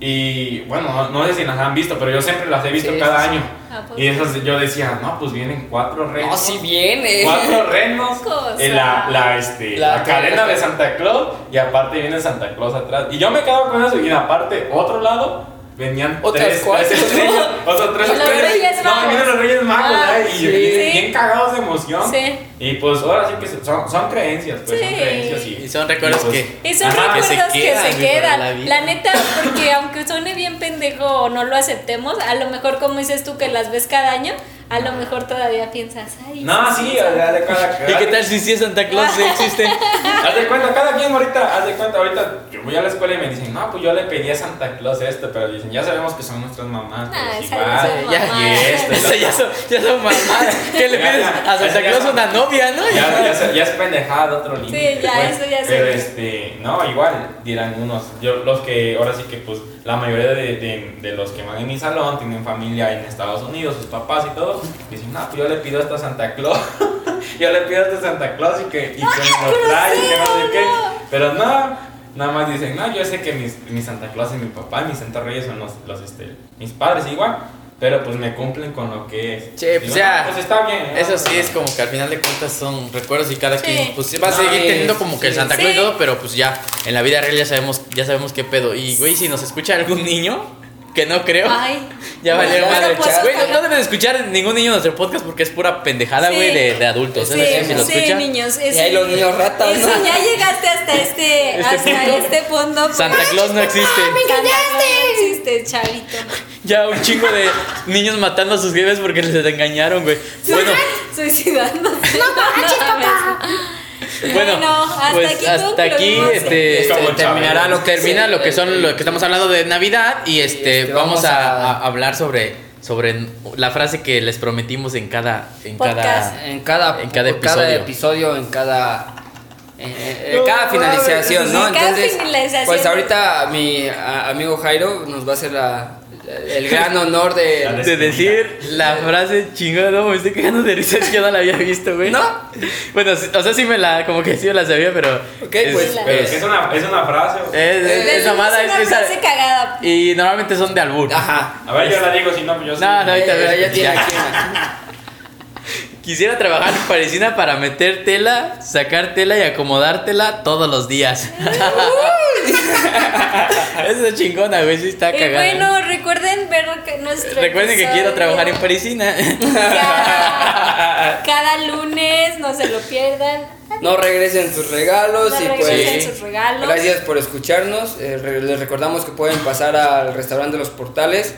S4: Y bueno, no, no sé si las han visto, pero yo siempre las he visto
S2: Sí,
S4: cada
S2: sí.
S3: Ah, pues.
S4: Y esas yo decía, no, pues vienen cuatro renos.
S2: No, si viene.
S4: Cuatro renos. En la, la, este,
S2: La
S4: la, cadena de Santa Claus. Y aparte viene Santa Claus atrás. Y yo me quedaba con eso. Y aparte, otro lado. Venían
S2: Otras
S4: tres,
S2: cuatro.
S4: tres *laughs* estrellas, otros tres
S3: Los
S4: estrellas.
S3: Reyes
S4: no,
S3: Magos.
S4: vienen los Reyes Magos,
S3: Ah,
S4: ¿eh? Y
S2: sí.
S4: bien cagados de emoción.
S3: Sí.
S4: Y pues ahora sí que son, son creencias, pues son creencias. Y,
S1: Y son recuerdos
S4: pues,
S1: que-
S3: Y son
S4: ajá,
S3: recuerdos que se
S1: quedan, la
S3: La, neta, porque aunque suene bien pendejo o no lo aceptemos, a lo mejor como dices tú que las ves cada año, a lo mejor todavía piensas, ay.
S4: No, sí, de- haz de cuenta.
S1: ¿Y qué tal si sí es Santa Claus sí existe? *laughs*
S4: Haz de cuenta, cada quien ahorita, haz de cuenta, ahorita yo voy a la escuela y me dicen, no, pues yo le pedí a Santa Claus esto, pero dicen, ya sabemos que son nuestras mamás,
S3: Ah,
S4: sí
S1: ya-
S4: y esto, y *laughs*
S1: ya son, ya son mamás. *laughs* ¿Qué le
S4: Ya,
S1: pides
S4: ya,
S1: a Santa
S4: ya, ya
S1: Claus
S4: son-
S1: una novia, no?
S4: Ya, ya, se- ya es pendejada de otro límite.
S3: ya,
S4: pues.
S3: eso ya sé.
S4: Pero este, no, igual dirán unos. Yo, los que, ahora sí que, pues, la mayoría de, de, de los que van en mi salón tienen familia en Estados Unidos, sus papás y todo. Dicen, no, pues yo le pido esto a Santa Claus. *laughs* yo le pido esto a Santa Claus y que, y que me lo trae y que no sé qué. Pero no, nada más dicen, no, yo sé que mis, mi Santa Claus y mi papá, mis Santa Reyes son los, los este, mis padres igual. Pero pues me cumplen con lo que es.
S1: Sí, pues ya.
S4: "No, Pues está bien. ¿no?
S1: Eso sí es como que al final de cuentas son recuerdos y cada
S3: Sí.
S1: quien pues va a
S4: No,
S1: seguir
S4: es-
S1: teniendo como que el. Santa Claus y todo, pero pues ya en la vida real ya sabemos ya sabemos qué pedo. Y güey, si nos escucha algún niño, que no creo,
S3: Ay. *laughs*
S1: ya valió
S3: bueno,
S1: madre.
S3: pues,
S1: Güey, no, no deben escuchar ningún niño nuestro podcast porque es pura pendejada,
S3: Sí.
S1: güey, de, de adultos.
S3: Sí,
S1: ¿eh? Si lo
S3: sí,
S1: escucha,
S3: niños.
S2: Y ahí los niños ratas,
S3: Eso,
S2: ¿no?
S3: ya llegaste hasta este,
S1: Este
S3: hasta
S1: punto.
S3: este punto. pues,
S1: Santa Claus no existe.
S3: Santa Claus no existe, chavito.
S1: Ya un chingo de niños matando a sus jefes porque les engañaron, güey. Bueno,
S3: Suicidándose. No manches, *laughs* papá. *laughs*
S1: bueno,
S3: hasta
S1: pues
S3: aquí
S1: hasta aquí este, este, terminará
S4: Chabelo.
S1: lo que termina lo que son lo que estamos hablando de Navidad y este,
S2: este,
S1: vamos,
S2: vamos
S1: a,
S2: a-
S1: hablar sobre sobre la frase que les prometimos en cada en
S3: Podcast.
S1: cada
S2: En cada,
S1: En cada
S2: por cada
S1: episodio.
S2: episodio, en cada. En, en-
S4: No
S2: cada finalización,
S3: mames.
S2: ¿no?
S3: Cada
S2: Entonces,
S3: finalización.
S2: pues ahorita mi amigo Jairo nos va a hacer la, el gran honor de.
S1: De decir la frase chingada, no, me estoy cagando de risa, es que no la había visto, güey.
S2: ¿No?
S1: Bueno, o sea, sí me la, como que sí me la sabía, pero.
S2: Ok,
S1: es-
S2: pues,
S4: Pero
S1: es,
S4: es una, es una frase. o-
S1: es, es- es mamada,
S3: una
S1: es- esa-
S3: frase cagada.
S1: y normalmente son de albur.
S2: Ajá.
S4: A ver, yo la digo, si no, pues yo sí.
S1: No, no, ahorita
S2: Eh, ya tiene aquí una.
S1: Quisiera trabajar en parisina para meter tela, sacar tela y acomodártela todos los días. *laughs* Esa es chingona, güey, sí está
S3: Y
S1: cagada.
S3: bueno, recuerden ver que nuestro
S1: Recuerden que quiero trabajar en parisina.
S3: Cada, *laughs* cada lunes, no se lo pierdan.
S2: No regresen sus regalos
S3: No
S2: y
S3: regresen
S2: pues.
S3: sus regalos.
S2: Gracias por escucharnos. Eh, les recordamos que pueden pasar al restaurante de los portales.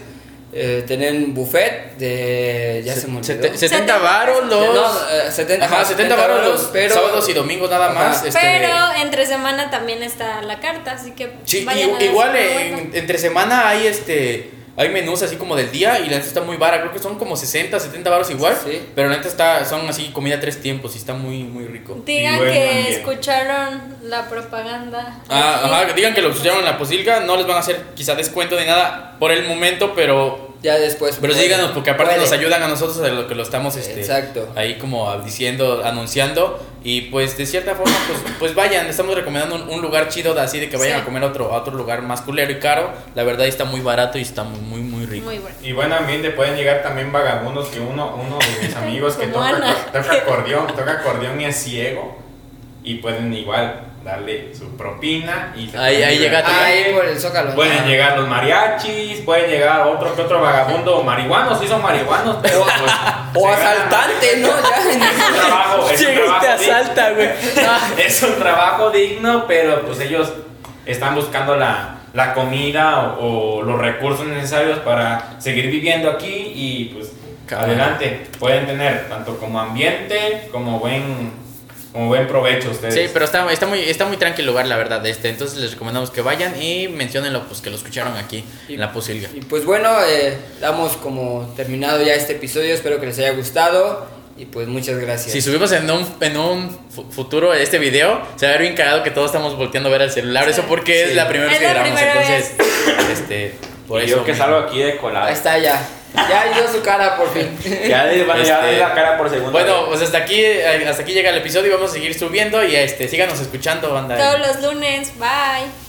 S2: Eh, tienen buffet de. Ya se, me olvidó.
S1: Sete- 70 varos los.
S2: No, eh, 70,
S1: Ajá, 70 varos los
S2: pero-
S1: sábados y domingos nada más.
S2: Ajá.
S1: este,
S3: Pero entre semana también está la carta, así que
S1: Sí,
S3: vayan
S1: i-
S3: a darse
S1: igual en- entre semana hay este hay menús así como del día y la neta está muy vara, creo que son como 60, 70 baros igual,
S2: Sí.
S1: pero la neta está son así comida tres tiempos y está muy muy rico.
S3: Digan
S4: Y buen
S3: que
S4: ambiente.
S3: escucharon la propaganda.
S1: Ah,
S3: aquí.
S1: ajá, digan que lo pusieron en la posilga, no les van a hacer quizá descuento ni nada por el momento, pero
S2: Ya después.
S1: pero
S2: pueden-
S1: díganos porque aparte
S2: pueden.
S1: nos ayudan a nosotros de lo que lo estamos este
S2: Exacto.
S1: ahí como diciendo, anunciando y pues de cierta forma pues, pues vayan, estamos recomendando un, un lugar chido de así de que vayan
S3: Sí.
S1: a comer a otro, a otro lugar más culero y caro, la verdad está muy barato y está muy muy muy rico.
S3: Muy bueno.
S4: Y buen ambiente, pueden llegar también vagabundos que uno, uno de mis amigos que *laughs* toca, toca acordeón, toca acordeón y es ciego y pueden igual darle su propina y se
S1: Ahí-
S4: pueden
S1: ahí llega.
S2: Ahí por el zócalo.
S4: Pueden
S2: Ah.
S4: llegar los mariachis, pueden llegar otro que otro vagabundo marihuanos, sí son marihuanos, pero pues, *laughs*
S2: O
S4: se ganan-
S2: asaltante, ¿no? Ya.
S4: Es un trabajo, es un
S1: Llega y te
S4: trabajo
S1: asalta, güey. *laughs* Ah,
S4: es un trabajo digno, pero pues ellos están buscando la, la comida o, o los recursos necesarios para seguir viviendo aquí y pues adelante. Pueden tener tanto como ambiente como buen, como buen provecho ustedes.
S1: Sí, pero está, está muy está muy tranquilo el lugar, la verdad, este. Entonces les recomendamos que vayan y menciónenlo, pues que lo escucharon aquí
S2: Y-
S1: en la Posilga.
S2: Y pues bueno, eh, damos como terminado ya este episodio. Espero que les haya gustado. Y pues muchas gracias.
S1: Si subimos en un, en un fu- futuro este video, se va a ver bien cagado que todos estamos volteando a ver el celular.
S3: Sí.
S1: Eso porque
S2: Sí.
S1: es la primera vez que grabamos. Entonces, este, por
S5: y
S1: eso.
S5: yo que
S1: mismo.
S5: salgo aquí de colado.
S2: Ahí está ya. Ya dio su cara por fin.
S5: Ya le van
S1: Este,
S5: la cara por segundo.
S1: Bueno, pues hasta aquí, eh, hasta aquí llega el episodio y vamos a seguir subiendo y este, síganos escuchando, banda.
S3: Todos los lunes. Bye.